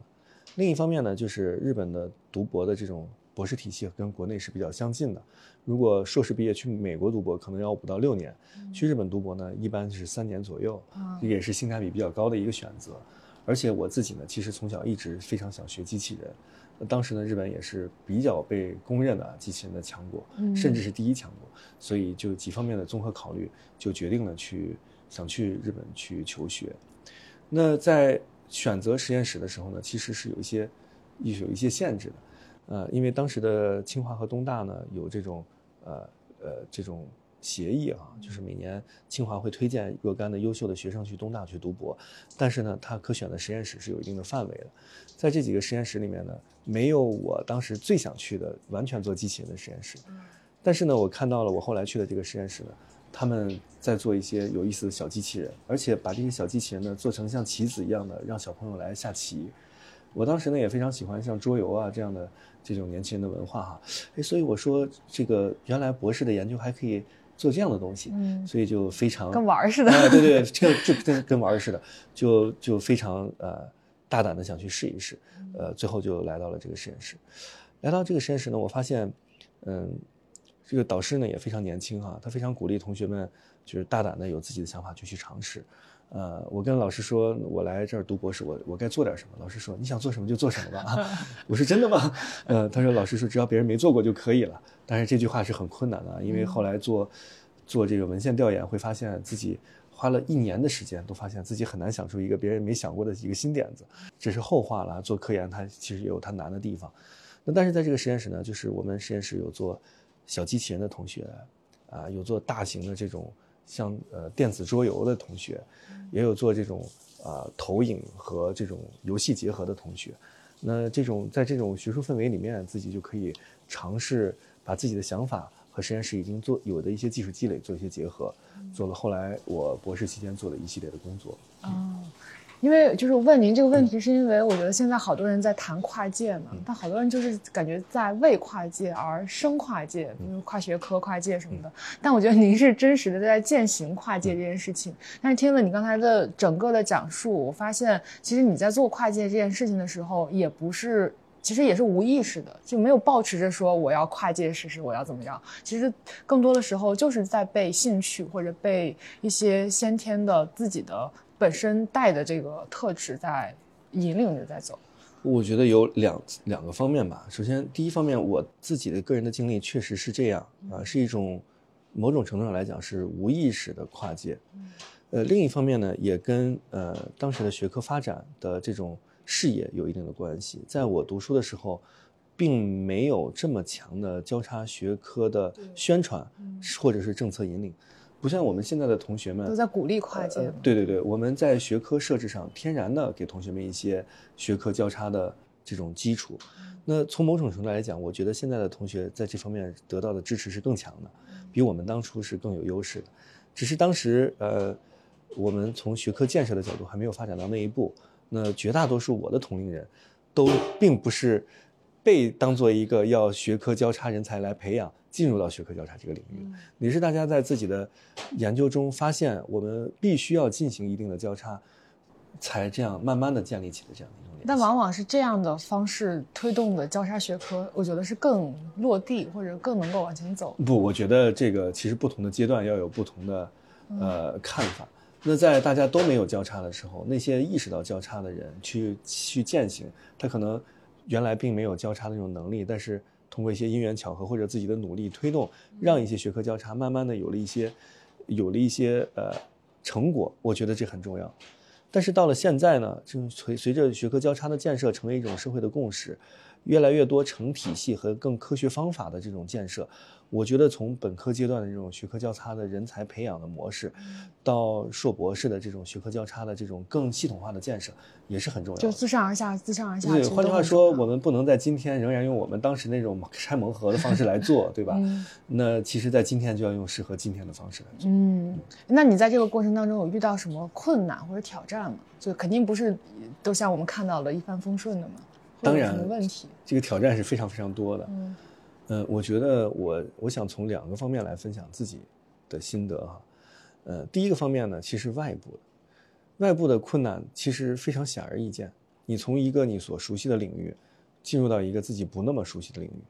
另一方面呢，就是日本的读博的这种博士体系跟国内是比较相近的。如果硕士毕业去美国读博，可能要五到六年；去日本读博呢，一般是三年左右，也是性价比比较高的一个选择。而且我自己呢，其实从小一直非常想学机器人。当时呢，日本也是比较被公认的机器人的强国，甚至是第一强国。所以就几方面的综合考虑，就决定了去想去日本去求学。那在。选择实验室的时候呢，其实是有一些是有一些限制的。呃，因为当时的清华和东大呢有这种呃呃这种协议啊，就是每年清华会推荐若干的优秀的学生去东大去读博，但是呢，他可选的实验室是有一定的范围的，在这几个实验室里面呢，没有我当时最想去的完全做机器人的实验室，但是呢，我看到了我后来去的这个实验室呢，他们在做一些有意思的小机器人，而且把这些小机器人呢做成像棋子一样的，让小朋友来下棋。我当时呢也非常喜欢像桌游啊这样的这种年轻人的文化哈，哎，所以我说这个原来博士的研究还可以做这样的东西，嗯，所以就非常跟玩似的，对对，这个就跟跟玩似的，就就非常呃大胆的想去试一试，呃，最后就来到了这个实验室，来到这个实验室呢，我发现，嗯，这个导师呢也非常年轻哈，他非常鼓励同学们就是大胆的有自己的想法就去尝试。呃，我跟老师说，我来这儿读博士，我我该做点什么？老师说，你想做什么就做什么吧。(laughs) 我说真的吗？呃，他说，老师说，只要别人没做过就可以了。但是这句话是很困难的，因为后来做做这个文献调研，会发现自己花了一年的时间，都发现自己很难想出一个别人没想过的一个新点子。这是后话了。做科研，它其实也有它难的地方。那但是在这个实验室呢，就是我们实验室有做小机器人的同学，啊，有做大型的这种。像呃电子桌游的同学，也有做这种啊投影和这种游戏结合的同学，那这种在这种学术氛围里面，自己就可以尝试把自己的想法和实验室已经做有的一些技术积累做一些结合，做了后来我博士期间做了一系列的工作。哦。因为就是问您这个问题，是因为我觉得现在好多人在谈跨界嘛，但好多人就是感觉在为跨界而生跨界，比如跨学科、跨界什么的。但我觉得您是真实的在践行跨界这件事情。但是听了你刚才的整个的讲述，我发现其实你在做跨界这件事情的时候，也不是，其实也是无意识的，就没有抱持着说我要跨界试试，我要怎么样。其实更多的时候就是在被兴趣或者被一些先天的自己的。本身带的这个特质在引领着在走，我觉得有两两个方面吧。首先，第一方面，我自己的个人的经历确实是这样啊，是一种某种程度上来讲是无意识的跨界。呃，另一方面呢，也跟呃当时的学科发展的这种视野有一定的关系。在我读书的时候，并没有这么强的交叉学科的宣传，或者是政策引领。不像我们现在的同学们都在鼓励跨界。对对对，我们在学科设置上天然的给同学们一些学科交叉的这种基础。那从某种程度来讲，我觉得现在的同学在这方面得到的支持是更强的，比我们当初是更有优势的。只是当时呃，我们从学科建设的角度还没有发展到那一步。那绝大多数我的同龄人，都并不是被当做一个要学科交叉人才来培养。进入到学科交叉这个领域，也是大家在自己的研究中发现，我们必须要进行一定的交叉，才这样慢慢的建立起的这样的一种联系。但往往是这样的方式推动的交叉学科，我觉得是更落地或者更能够往前走。不，我觉得这个其实不同的阶段要有不同的呃看法。那在大家都没有交叉的时候，那些意识到交叉的人去去践行，他可能原来并没有交叉的那种能力，但是。通过一些因缘巧合或者自己的努力推动，让一些学科交叉慢慢的有了一些，有了一些呃成果，我觉得这很重要。但是到了现在呢，就随随着学科交叉的建设成为一种社会的共识，越来越多成体系和更科学方法的这种建设。我觉得从本科阶段的这种学科交叉的人才培养的模式，到硕博士的这种学科交叉的这种更系统化的建设，也是很重要的。就自上而下，自上而下。对，换句话说，我们不能在今天仍然用我们当时那种拆盲盒的方式来做，(laughs) 对吧？那其实，在今天就要用适合今天的方式来做。嗯，那你在这个过程当中有遇到什么困难或者挑战吗？就肯定不是都像我们看到的一帆风顺的嘛？当然，问题？这个挑战是非常非常多的。嗯。嗯，我觉得我我想从两个方面来分享自己的心得哈。呃，第一个方面呢，其实外部的，外部的困难其实非常显而易见。你从一个你所熟悉的领域，进入到一个自己不那么熟悉的领域。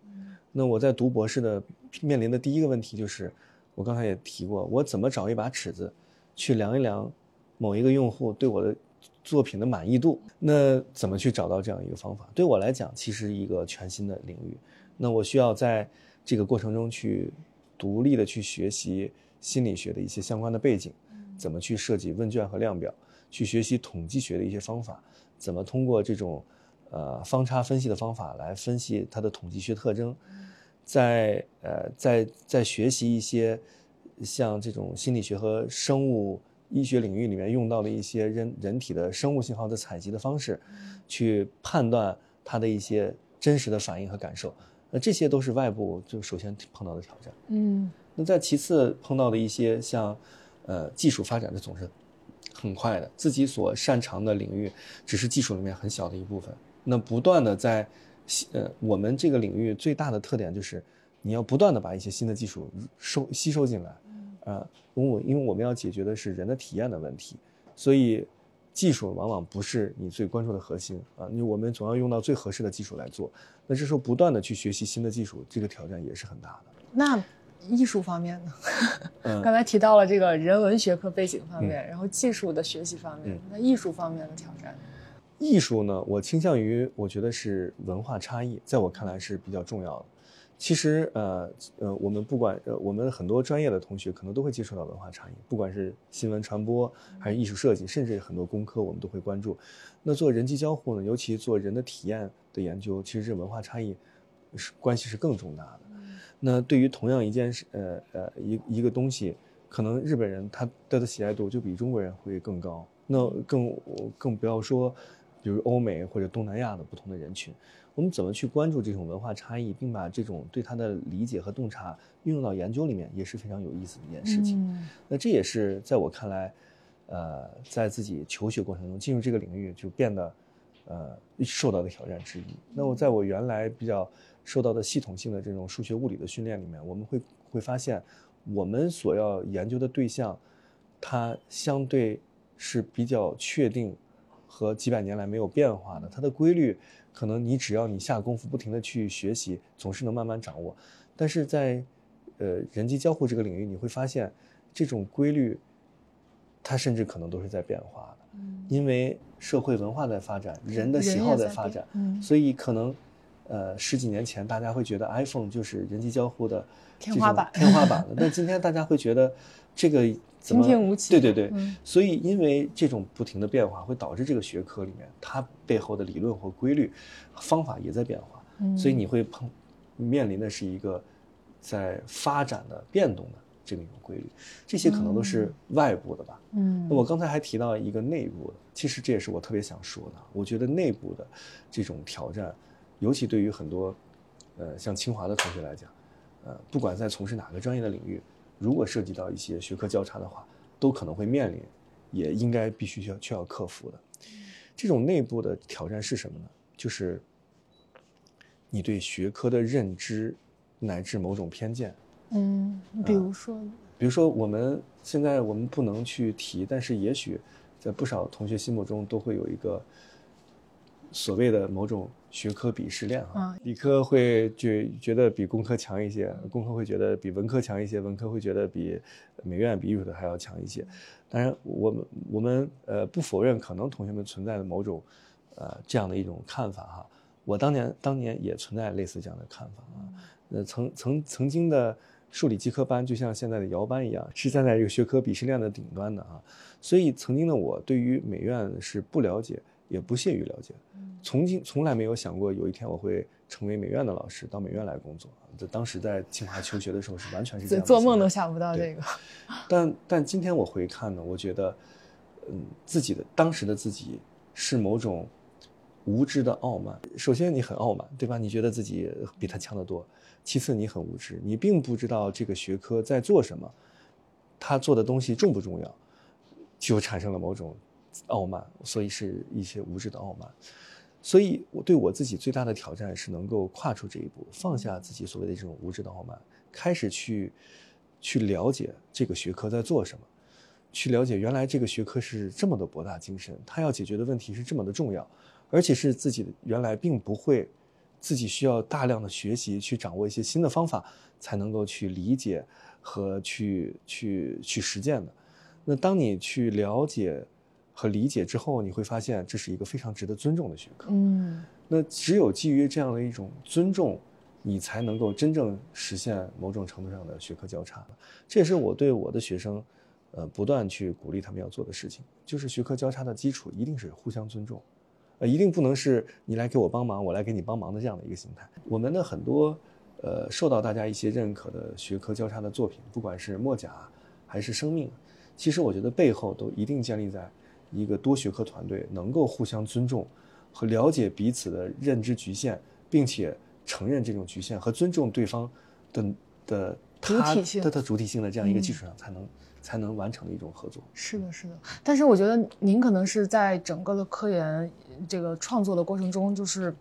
那我在读博士的面临的第一个问题就是，我刚才也提过，我怎么找一把尺子，去量一量某一个用户对我的作品的满意度？那怎么去找到这样一个方法？对我来讲，其实一个全新的领域。那我需要在这个过程中去独立的去学习心理学的一些相关的背景，怎么去设计问卷和量表，去学习统计学的一些方法，怎么通过这种呃方差分析的方法来分析它的统计学特征，在呃在在学习一些像这种心理学和生物医学领域里面用到的一些人人体的生物信号的采集的方式，去判断它的一些真实的反应和感受。那这些都是外部就首先碰到的挑战。嗯，那在其次碰到的一些像，呃，技术发展的总是很快的，自己所擅长的领域只是技术里面很小的一部分。那不断的在，呃，我们这个领域最大的特点就是，你要不断的把一些新的技术收吸收进来，啊，因为我因为我们要解决的是人的体验的问题，所以技术往往不是你最关注的核心啊，你我们总要用到最合适的技术来做。那这时候不断的去学习新的技术，这个挑战也是很大的。那艺术方面呢？嗯 (laughs) 刚才提到了这个人文学科背景方面，然后技术的学习方面，嗯那艺术方面的挑战？艺术呢，我倾向于，我觉得是文化差异，在我看来是比较重要的。其实，呃呃，我们不管呃，我们很多专业的同学可能都会接触到文化差异，不管是新闻传播还是艺术设计，甚至很多工科我们都会关注。那做人机交互呢，尤其做人的体验的研究，其实这文化差异是关系是更重大的。那对于同样一件事，呃呃一一个东西，可能日本人他他的喜爱度就比中国人会更高。那更更不要说，比如欧美或者东南亚的不同的人群，我们怎么去关注这种文化差异，并把这种对它的理解和洞察运用到研究里面，也是非常有意思的一件事情。嗯那这也是在我看来，呃，在自己求学过程中进入这个领域就变得，呃，受到的挑战之一。那我在我原来比较受到的系统性的这种数学物理的训练里面，我们会会发现，我们所要研究的对象，它相对是比较确定和几百年来没有变化的，它的规律可能你只要你下功夫不停的去学习，总是能慢慢掌握。但是在呃人机交互这个领域，你会发现这种规律，它甚至可能都是在变化的，嗯。因为社会文化在发展，人的喜好在发展，嗯。所以可能呃十几年前大家会觉得 iPhone 就是人机交互的天花板天花板了，但今天大家会觉得这个怎么平平无奇对对对，嗯所以因为这种不停的变化，会导致这个学科里面它背后的理论或规律、方法也在变化，嗯所以你会碰面临的是一个在发展的变动的这么一种规律，这些可能都是外部的吧。嗯那我刚才还提到一个内部的，其实这也是我特别想说的。我觉得内部的这种挑战，尤其对于很多呃像清华的同学来讲，呃，不管在从事哪个专业的领域，如果涉及到一些学科交叉的话，都可能会面临，也应该必须需要需要克服的。这种内部的挑战是什么呢？就是你对学科的认知乃至某种偏见。嗯，比如说，比如说，我们现在我们不能去提，但是也许在不少同学心目中都会有一个所谓的某种学科鄙视链啊。啊理科会觉觉得比工科强一些，工科会觉得比文科强一些，文科会觉得比美院、比艺术的还要强一些。当然，我们我们呃不否认可能同学们存在的某种呃这样的一种看法哈。我当年当年也存在类似这样的看法啊。呃，曾曾曾经的数理基科班就像现在的摇班一样，是站在这个学科鄙视链的顶端的啊。所以曾经的我对于美院是不了解，也不屑于了解，从今从来没有想过有一天我会成为美院的老师，到美院来工作。这当时在清华求学的时候是完全是这样做梦都想不到这个。但但今天我回看呢，我觉得，嗯，自己的当时的自己是某种无知的傲慢。首先你很傲慢，对吧？你觉得自己比他强得多。其次你很无知，你并不知道这个学科在做什么，他做的东西重不重要，就产生了某种傲慢，所以是一些无知的傲慢。所以，我对我自己最大的挑战是能够跨出这一步，放下自己所谓的这种无知的傲慢，开始去去了解这个学科在做什么，去了解原来这个学科是这么的博大精深，它要解决的问题是这么的重要，而且是自己原来并不会，自己需要大量的学习去掌握一些新的方法，才能够去理解和去去去实践的。那当你去了解和理解之后，你会发现这是一个非常值得尊重的学科。嗯那只有基于这样的一种尊重，你才能够真正实现某种程度上的学科交叉。这也是我对我的学生，呃，不断去鼓励他们要做的事情，就是学科交叉的基础一定是互相尊重，呃，一定不能是你来给我帮忙，我来给你帮忙的这样的一个心态。我们的很多，呃，受到大家一些认可的学科交叉的作品，不管是墨甲还是生命，其实我觉得背后都一定建立在一个多学科团队能够互相尊重和了解彼此的认知局限，并且承认这种局限和尊重对方的的他的的主体性的这样一个基础上，才能。才能完成的一种合作。是的，是的。但是我觉得您可能是在整个的科研这个创作的过程中，就是，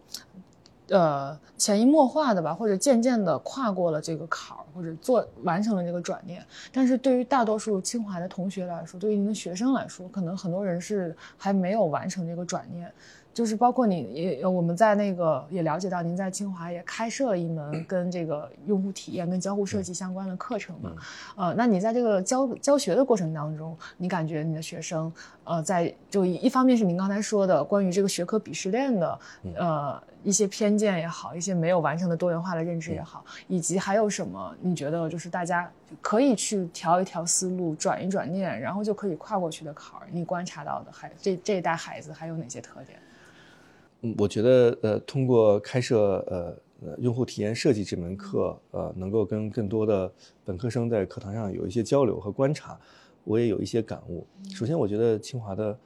呃，潜移默化的吧，或者渐渐的跨过了这个坎儿，或者做完成了这个转念。但是对于大多数清华的同学来说，对于您的学生来说，可能很多人是还没有完成这个转念。就是包括你也，我们在那个也了解到，您在清华也开设了一门 (clears throat) 跟这个用户体验、跟交互设计相关的课程嘛？呃，那你在这个教教学的过程当中，你感觉你的学生，呃，在就一方面是您刚才说的关于这个学科鄙视链的，呃，一些偏见也好，一些没有完成的多元化的认知也好，以及还有什么你觉得就是大家可以去调一调思路、转一转念，然后就可以跨过去的坎儿？你观察到的还这这一代孩子还有哪些特点？嗯，我觉得呃，通过开设呃呃用户体验设计这门课，呃，能够跟更多的本科生在课堂上有一些交流和观察，我也有一些感悟。首先，我觉得清华的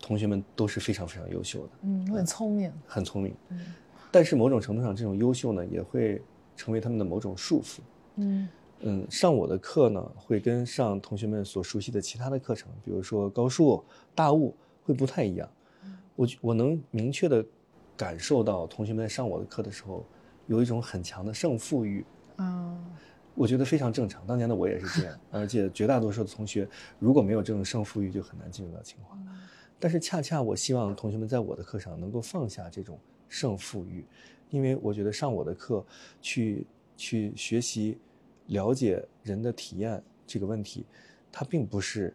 同学们都是非常非常优秀的，嗯，很聪明，很聪明。嗯，但是某种程度上，这种优秀呢，也会成为他们的某种束缚。嗯嗯，上我的课呢，会跟上同学们所熟悉的其他的课程，比如说高数、大物，会不太一样。我我能明确的感受到同学们在上我的课的时候，有一种很强的胜负欲。嗯，我觉得非常正常。当年的我也是这样，而且绝大多数的同学如果没有这种胜负欲，就很难进入到清华。但是恰恰我希望同学们在我的课上能够放下这种胜负欲，因为我觉得上我的课去去学习了解人的体验这个问题，它并不是。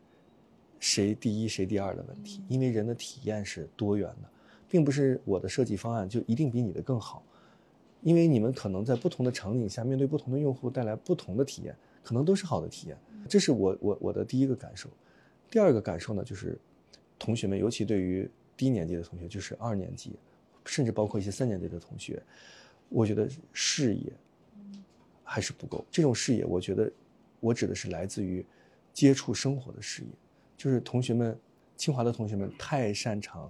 谁第一谁第二的问题，因为人的体验是多元的，并不是我的设计方案就一定比你的更好，因为你们可能在不同的场景下面对不同的用户带来不同的体验，可能都是好的体验。这是我我我的第一个感受。第二个感受呢，就是同学们，尤其对于低年级的同学，就是二年级，甚至包括一些三年级的同学，我觉得视野还是不够。这种视野，我觉得我指的是来自于接触生活的视野。就是同学们，清华的同学们太擅长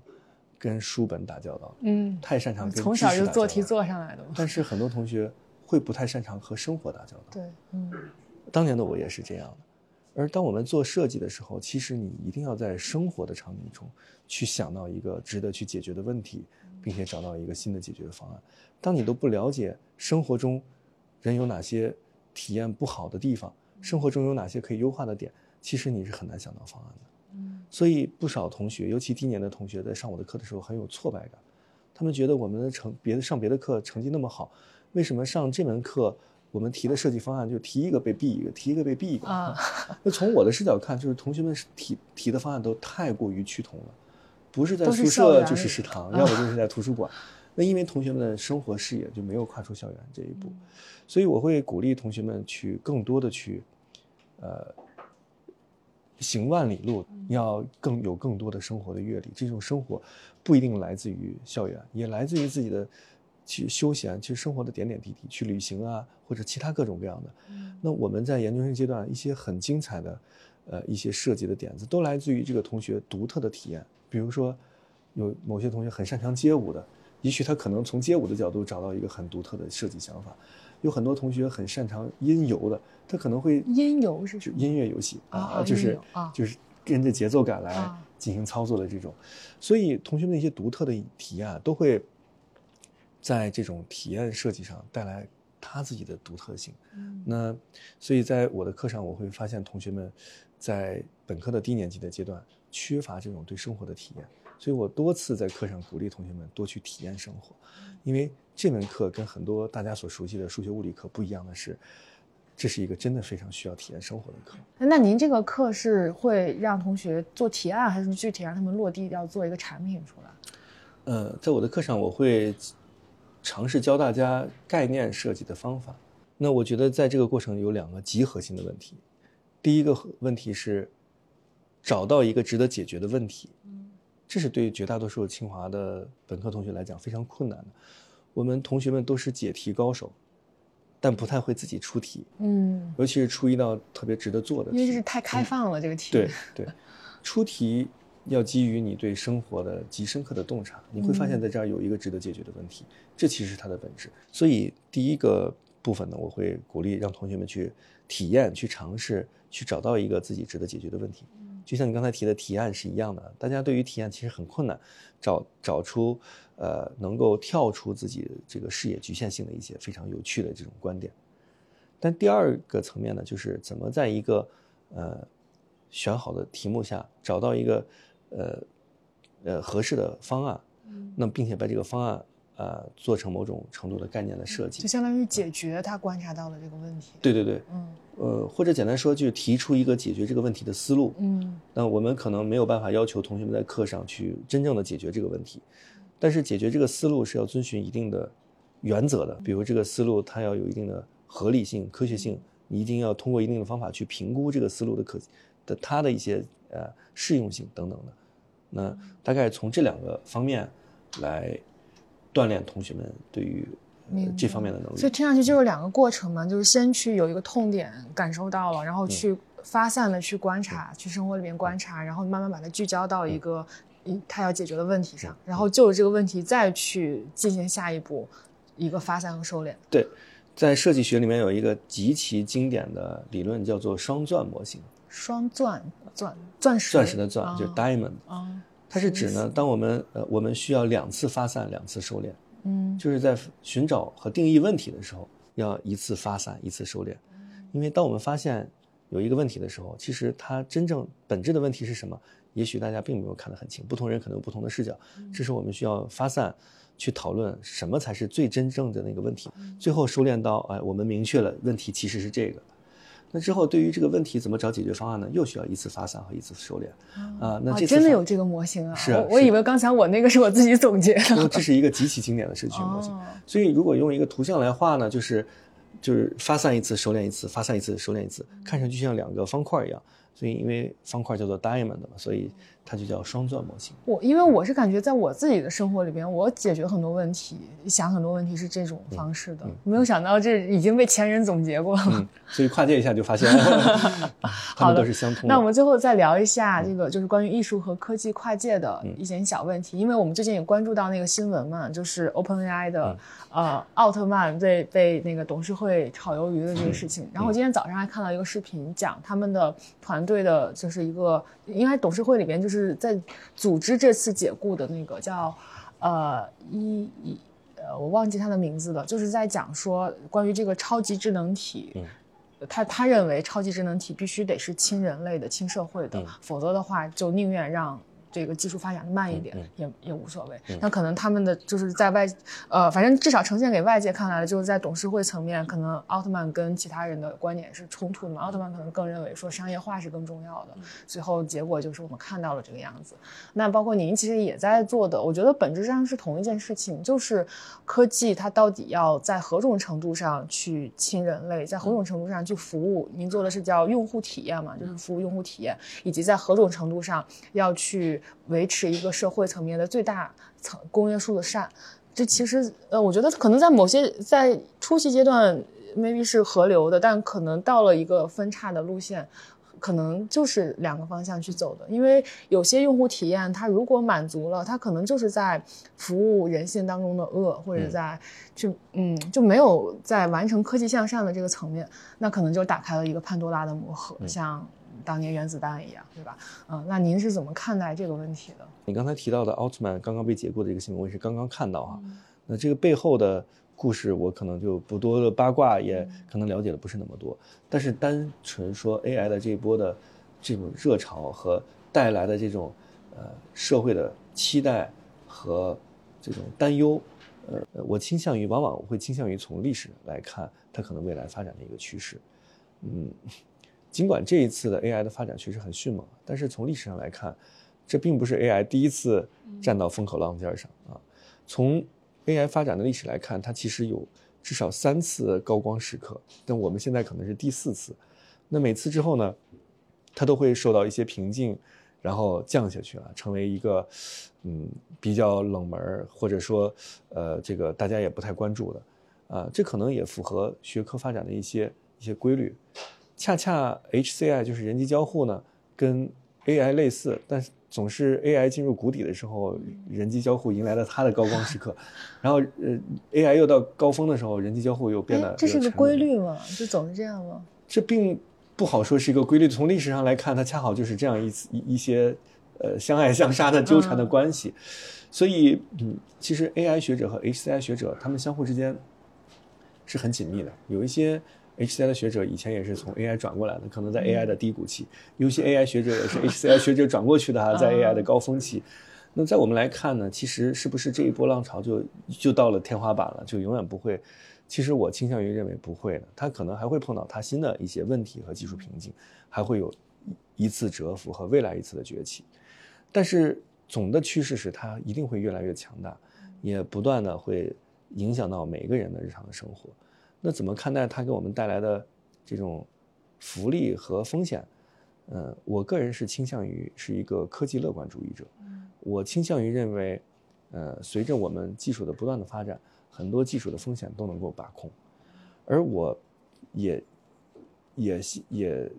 跟书本打交道，嗯，太擅长跟从小就做题做上来的。但是很多同学会不太擅长和生活打交道。对，嗯，当年的我也是这样的。而当我们做设计的时候，其实你一定要在生活的场景中去想到一个值得去解决的问题，并且找到一个新的解决方案。当你都不了解生活中人有哪些体验不好的地方，生活中有哪些可以优化的点。其实你是很难想到方案的，嗯，所以不少同学，尤其低年的同学，在上我的课的时候很有挫败感，他们觉得我们的成别的上别的课成绩那么好，为什么上这门课我们提的设计方案就提一个被毙一个，提一个被毙一个？啊，(laughs) 那从我的视角看，就是同学们提提的方案都太过于趋同了，不是在宿舍就是食堂，要不就是在图书馆，那因为同学们的生活视野就没有跨出校园这一步，所以我会鼓励同学们去更多的去，呃。行万里路，要更有更多的生活的阅历。这种生活不一定来自于校园，也来自于自己的去休闲，去生活的点点滴滴，去旅行啊，或者其他各种各样的。那我们在研究生阶段一些很精彩的，呃，一些设计的点子，都来自于这个同学独特的体验。比如说，有某些同学很擅长街舞的，也许他可能从街舞的角度找到一个很独特的设计想法。有很多同学很擅长音游的，他可能会音游是就音乐游戏啊，就是就是跟着节奏感来进行操作的这种，所以同学们一些独特的体验啊都会在这种体验设计上带来他自己的独特性。那所以在我的课上，我会发现同学们在本科的低年级的阶段缺乏这种对生活的体验，所以我多次在课上鼓励同学们多去体验生活，因为。这门课跟很多大家所熟悉的数学物理课不一样的是，这是一个真的非常需要体验生活的课。那您这个课是会让同学做提案，还是具体让他们落地要做一个产品出来？呃，在我的课上，我会尝试教大家概念设计的方法。那我觉得在这个过程有两个极核心的问题。第一个问题是找到一个值得解决的问题。这是对于绝大多数清华的本科同学来讲非常困难的。我们同学们都是解题高手，但不太会自己出题，嗯，尤其是出一道特别值得做的题。因为这是太开放了，这个题。对对，出题要基于你对生活的极深刻的洞察，你会发现在这儿有一个值得解决的问题，这其实是它的本质。所以第一个部分呢，我会鼓励让同学们去体验、去尝试、去找到一个自己值得解决的问题。就像你刚才提的提案是一样的，大家对于提案其实很困难，找找出呃能够跳出自己这个视野局限性的一些非常有趣的这种观点。但第二个层面呢，就是怎么在一个呃选好的题目下找到一个呃呃合适的方案，那并且把这个方案呃做成某种程度的概念的设计就，相当于解决他观察到的这个问题。对对对，嗯呃或者简单说就是提出一个解决这个问题的思路，嗯那我们可能没有办法要求同学们在课上去真正的解决这个问题，但是解决这个思路是要遵循一定的原则的，比如这个思路它要有一定的合理性、科学性，你一定要通过一定的方法去评估这个思路的可的它的一些呃适用性等等的。那大概从这两个方面来锻炼同学们对于、呃、这方面的能力。所以听上去就是两个过程嘛，就是先去有一个痛点感受到了，然后去发散的去观察，去生活里面观察，然后慢慢把它聚焦到一个嗯他要解决的问题上，然后就着这个问题再去进行下一步一个发散和收敛。对，在设计学里面有一个极其经典的理论叫做双钻模型，双钻钻钻石。钻石的钻、就是啊 diamond。啊它是指呢，当我们呃我们需要两次发散，两次收敛，嗯就是在寻找和定义问题的时候，要一次发散，一次收敛。因为当我们发现有一个问题的时候，其实它真正本质的问题是什么，也许大家并没有看得很清，不同人可能有不同的视角。这时候我们需要发散去讨论什么才是最真正的那个问题，最后收敛到哎，我们明确了问题其实是这个。那之后，对于这个问题怎么找解决方案呢？又需要一次发散和一次收敛，啊，那啊这次真的有这个模型啊！是啊我我以为刚才我那个是我自己总结的。这是一个极其经典的社区模型。哦所以如果用一个图像来画呢，就是就是发散一次，收敛一次，发散一次，收敛一次，看上去像两个方块一样。所以因为方块叫做 diamond 嘛，所以它就叫双钻模型。我因为我是感觉在我自己的生活里边，我解决很多问题，想很多问题是这种方式的，没有想到这已经被前人总结过了。嗯，(laughs) 所以跨界一下就发现，(laughs) (laughs) 他们都是相通的。那我们最后再聊一下这个，就是关于艺术和科技跨界的嗯一些小问题，因为我们最近也关注到那个新闻嘛，就是 OpenAI 的、嗯呃奥特曼被被那个董事会炒鱿鱼的这个事嗯情。然后我今天早上还看到一个视频，讲他们的团队的就是一个，应该董事会里边就是在组织这次解雇的那个叫呃一一呃我忘记他的名字了，就是在讲说关于这个超级智能体。嗯他他认为超级智能体必须得是亲人类的、亲社会的，嗯否则的话就宁愿让这个技术发展的慢一点，嗯也也无所谓。那可能他们的就是在外，呃，反正至少呈现给外界看来的，就是在董事会层面，可能奥特曼跟其他人的观点是冲突的嘛。奥特曼可能更认为说商业化是更重要的，最后结果就是我们看到了这个样子。那包括您其实也在做的，我觉得本质上是同一件事情，就是科技它到底要在何种程度上去亲人类，在何种程度上去服务。您做的是叫用户体验嘛，就是服务用户体验，以及在何种程度上要去维持一个社会层面的最大层公约数的善。这其实呃，我觉得可能在某些在初期阶段 maybe 是合流的，但可能到了一个分叉的路线。可能就是两个方向去走的，因为有些用户体验，它如果满足了，它可能就是在服务人性当中的恶，或者在去嗯就没有在完成科技向善的这个层面，那可能就打开了一个潘多拉的魔盒，像当年原子弹一样，对吧？嗯，那您是怎么看待这个问题的？你刚才提到的奥特曼刚刚被解雇的一个新闻，我也是刚刚看到哈。那这个背后的故事，我可能就不多的八卦，也可能了解的不是那么多。但是单纯说 AI 的这一波的这种热潮和带来的这种呃社会的期待和这种担忧，呃，我倾向于往往我会倾向于从历史来看它可能未来发展的一个趋势。嗯，尽管这一次的 AI 的发展确实很迅猛，但是从历史上来看，这并不是 AI 第一次站到风口浪尖上啊。从 AI 发展的历史来看，它其实有至少三次高光时刻，但我们现在可能是第四次。那每次之后呢，它都会受到一些瓶颈，然后降下去了，成为一个嗯比较冷门或者说呃这个大家也不太关注的，啊，这可能也符合学科发展的一些一些规律。恰恰 HCI 就是人机交互呢，跟 AI 类似，但是总是 AI 进入谷底的时候，人机交互迎来了它的高光时刻，(laughs) 然后呃 AI 又到高峰的时候，人机交互又变得这是个规律吗？就总是这样吗？这并不好说是一个规律。从历史上来看，它恰好就是这样一一一些呃相爱相杀的纠缠的关系。所以，嗯，其实 AI 学者和 HCI 学者他们相互之间是很紧密的，有一些。HCI 的学者以前也是从 AI 转过来的，可能在 AI 的低谷期；尤其 AI 学者也是 (laughs) HCI 学者转过去的哈，在 AI 的高峰期。那在我们来看呢，其实是不是这一波浪潮就就到了天花板了，就永远不会？其实我倾向于认为不会的，它可能还会碰到它新的一些问题和技术瓶颈，还会有一次蛰伏和未来一次的崛起。但是总的趋势是它一定会越来越强大，也不断的会影响到每个人的日常的生活。那怎么看待它给我们带来的这种福利和风险？嗯，我个人是倾向于是一个科技乐观主义者。我倾向于认为，呃，随着我们技术的不断的发展，很多技术的风险都能够把控。而我，也，也也，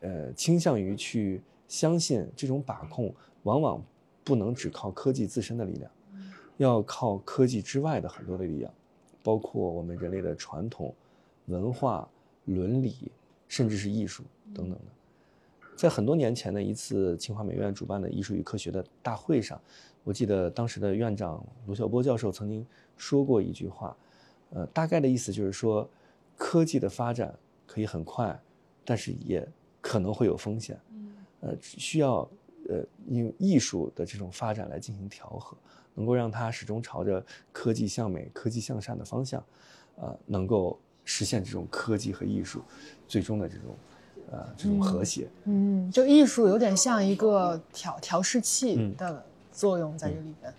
呃，倾向于去相信这种把控往往不能只靠科技自身的力量，要靠科技之外的很多的力量。包括我们人类的传统、文化、伦理，甚至是艺术等等的。在很多年前的一次清华美院主办的艺术与科学的大会上，我记得当时的院长卢晓波教授曾经说过一句话，呃，大概的意思就是说，科技的发展可以很快，但是也可能会有风险，呃，需要呃用艺术的这种发展来进行调和。能够让它始终朝着科技向美、科技向善的方向，呃，能够实现这种科技和艺术最终的这种，呃，这种和谐。嗯，就艺术有点像一个调调试器的作用在这里边。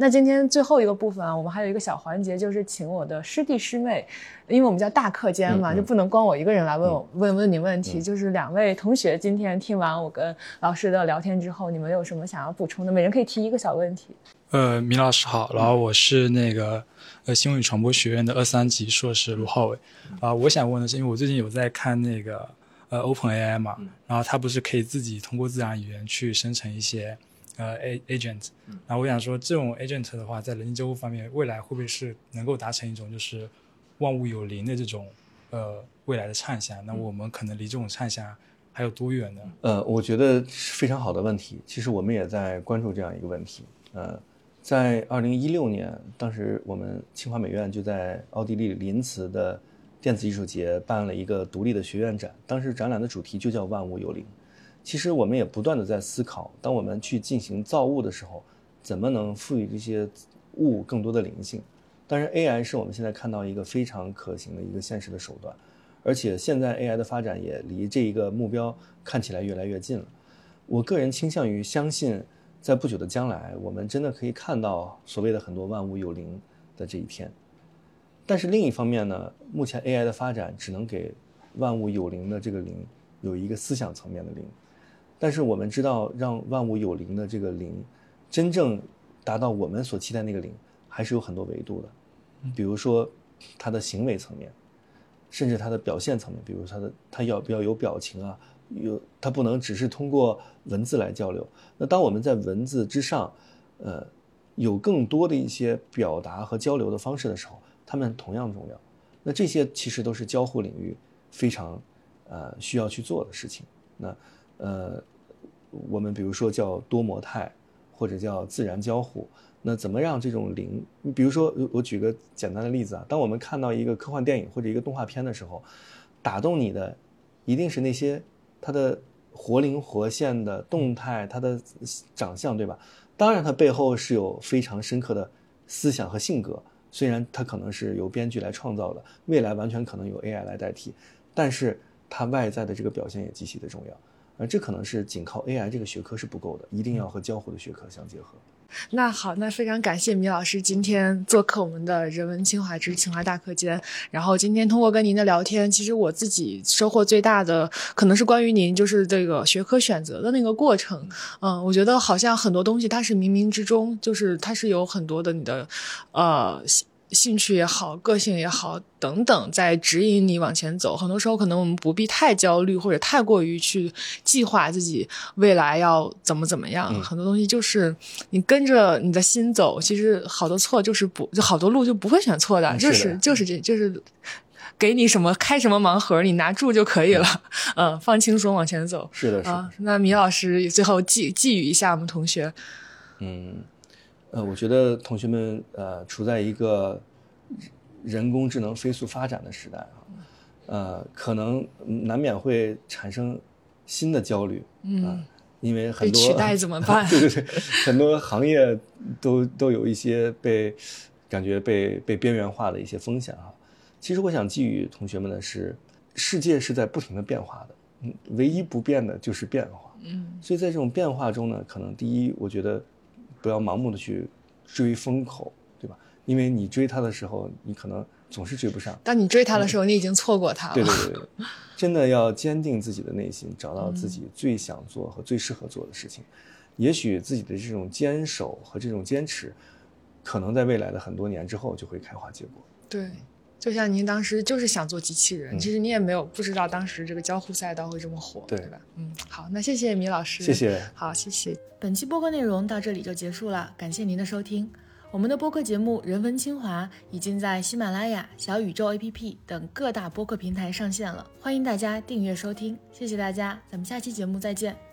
那今天最后一个部分啊，我们还有一个小环节，就是请我的师弟师妹，因为我们叫大课间嘛，就不能光我一个人来问我问问你问题。就是两位同学今天听完我跟老师的聊天之后，你们有什么想要补充的？每人可以提一个小问题。呃，米老师好，然后我是那个呃新闻与传播学院的二三级硕士卢浩伟啊，我想问的是，因为我最近有在看那个呃 Open AI 嘛，然后它不是可以自己通过自然语言去生成一些。呃，a agent，然后我想说，这种 agent 的话，在人机交互方面，未来会不会是能够达成一种就是万物有灵的这种呃未来的畅想？那我们可能离这种畅想还有多远呢？呃，我觉得是非常好的问题。其实我们也在关注这样一个问题。呃，在二零一六年，当时我们清华美院就在奥地利林茨的电子艺术节办了一个独立的学院展，当时展览的主题就叫万物有灵。其实我们也不断的在思考，当我们去进行造物的时候，怎么能赋予这些物更多的灵性？当然，AI 是我们现在看到一个非常可行的一个现实的手段，而且现在 AI 的发展也离这一个目标看起来越来越近了。我个人倾向于相信，在不久的将来，我们真的可以看到所谓的很多万物有灵的这一天。但是另一方面呢，目前 AI 的发展只能给万物有灵的这个灵有一个思想层面的灵。但是我们知道，让万物有灵的这个灵，真正达到我们所期待那个灵，还是有很多维度的。比如说，它的行为层面，甚至它的表现层面，比如它的它要不要有表情啊？有它不能只是通过文字来交流。那当我们在文字之上，呃，有更多的一些表达和交流的方式的时候，它们同样重要。那这些其实都是交互领域非常呃需要去做的事情。那呃。我们比如说叫多模态，或者叫自然交互，那怎么让这种灵？你比如说，我举个简单的例子啊，当我们看到一个科幻电影或者一个动画片的时候，打动你的一定是那些它的活灵活现的动态，它的长相，对吧？当然，它背后是有非常深刻的思想和性格，虽然它可能是由编剧来创造的，未来完全可能由 AI 来代替，但是它外在的这个表现也极其的重要。而这可能是仅靠 AI 这个学科是不够的，一定要和交互的学科相结合。那好，那非常感谢米老师今天做客我们的人文清华之清华大课间。然后今天通过跟您的聊天，其实我自己收获最大的可能是关于您就是这个学科选择的那个过程。嗯，我觉得好像很多东西它是冥冥之中，就是它是有很多的你的呃。兴趣也好，个性也好，等等，在指引你往前走。很多时候，可能我们不必太焦虑，或者太过于去计划自己未来要怎么怎么样。很多东西就是你跟着你的心走，其实好多错就是不，就好多路就不会选错的，就是就是这就是给你什么开什么盲盒，你拿住就可以了。(laughs) 嗯，放轻松往前走。是的，是啊。那米老师最后寄寄语一下我们同学。嗯。呃，我觉得同学们呃处在一个人工智能飞速发展的时代啊，呃，可能难免会产生新的焦虑，嗯，因为很多取代怎么办？(laughs) 对对对，很多行业都都有一些被感觉被被边缘化的一些风险啊。其实我想寄予同学们的是，世界是在不停的变化的，嗯，唯一不变的就是变化，嗯，所以在这种变化中呢，可能第一，我觉得。不要盲目的去追风口，对吧？因为你追它的时候，你可能总是追不上。当你追它的时候，你已经错过它了。对对对对，(laughs) 真的要坚定自己的内心，找到自己最想做和最适合做的事情。也许自己的这种坚守和这种坚持，可能在未来的很多年之后就会开花结果。对。就像您当时就是想做机器人，其实你也没有不知道当时这个交互赛道会这么火，对吧？嗯，好，那谢谢米老师，谢谢，好，谢谢。本期播客内容到这里就结束了，感谢您的收听。我们的播客节目《人文清华》已经在喜马拉雅、小宇宙 APP 等各大播客平台上线了，欢迎大家订阅收听，谢谢大家，咱们下期节目再见。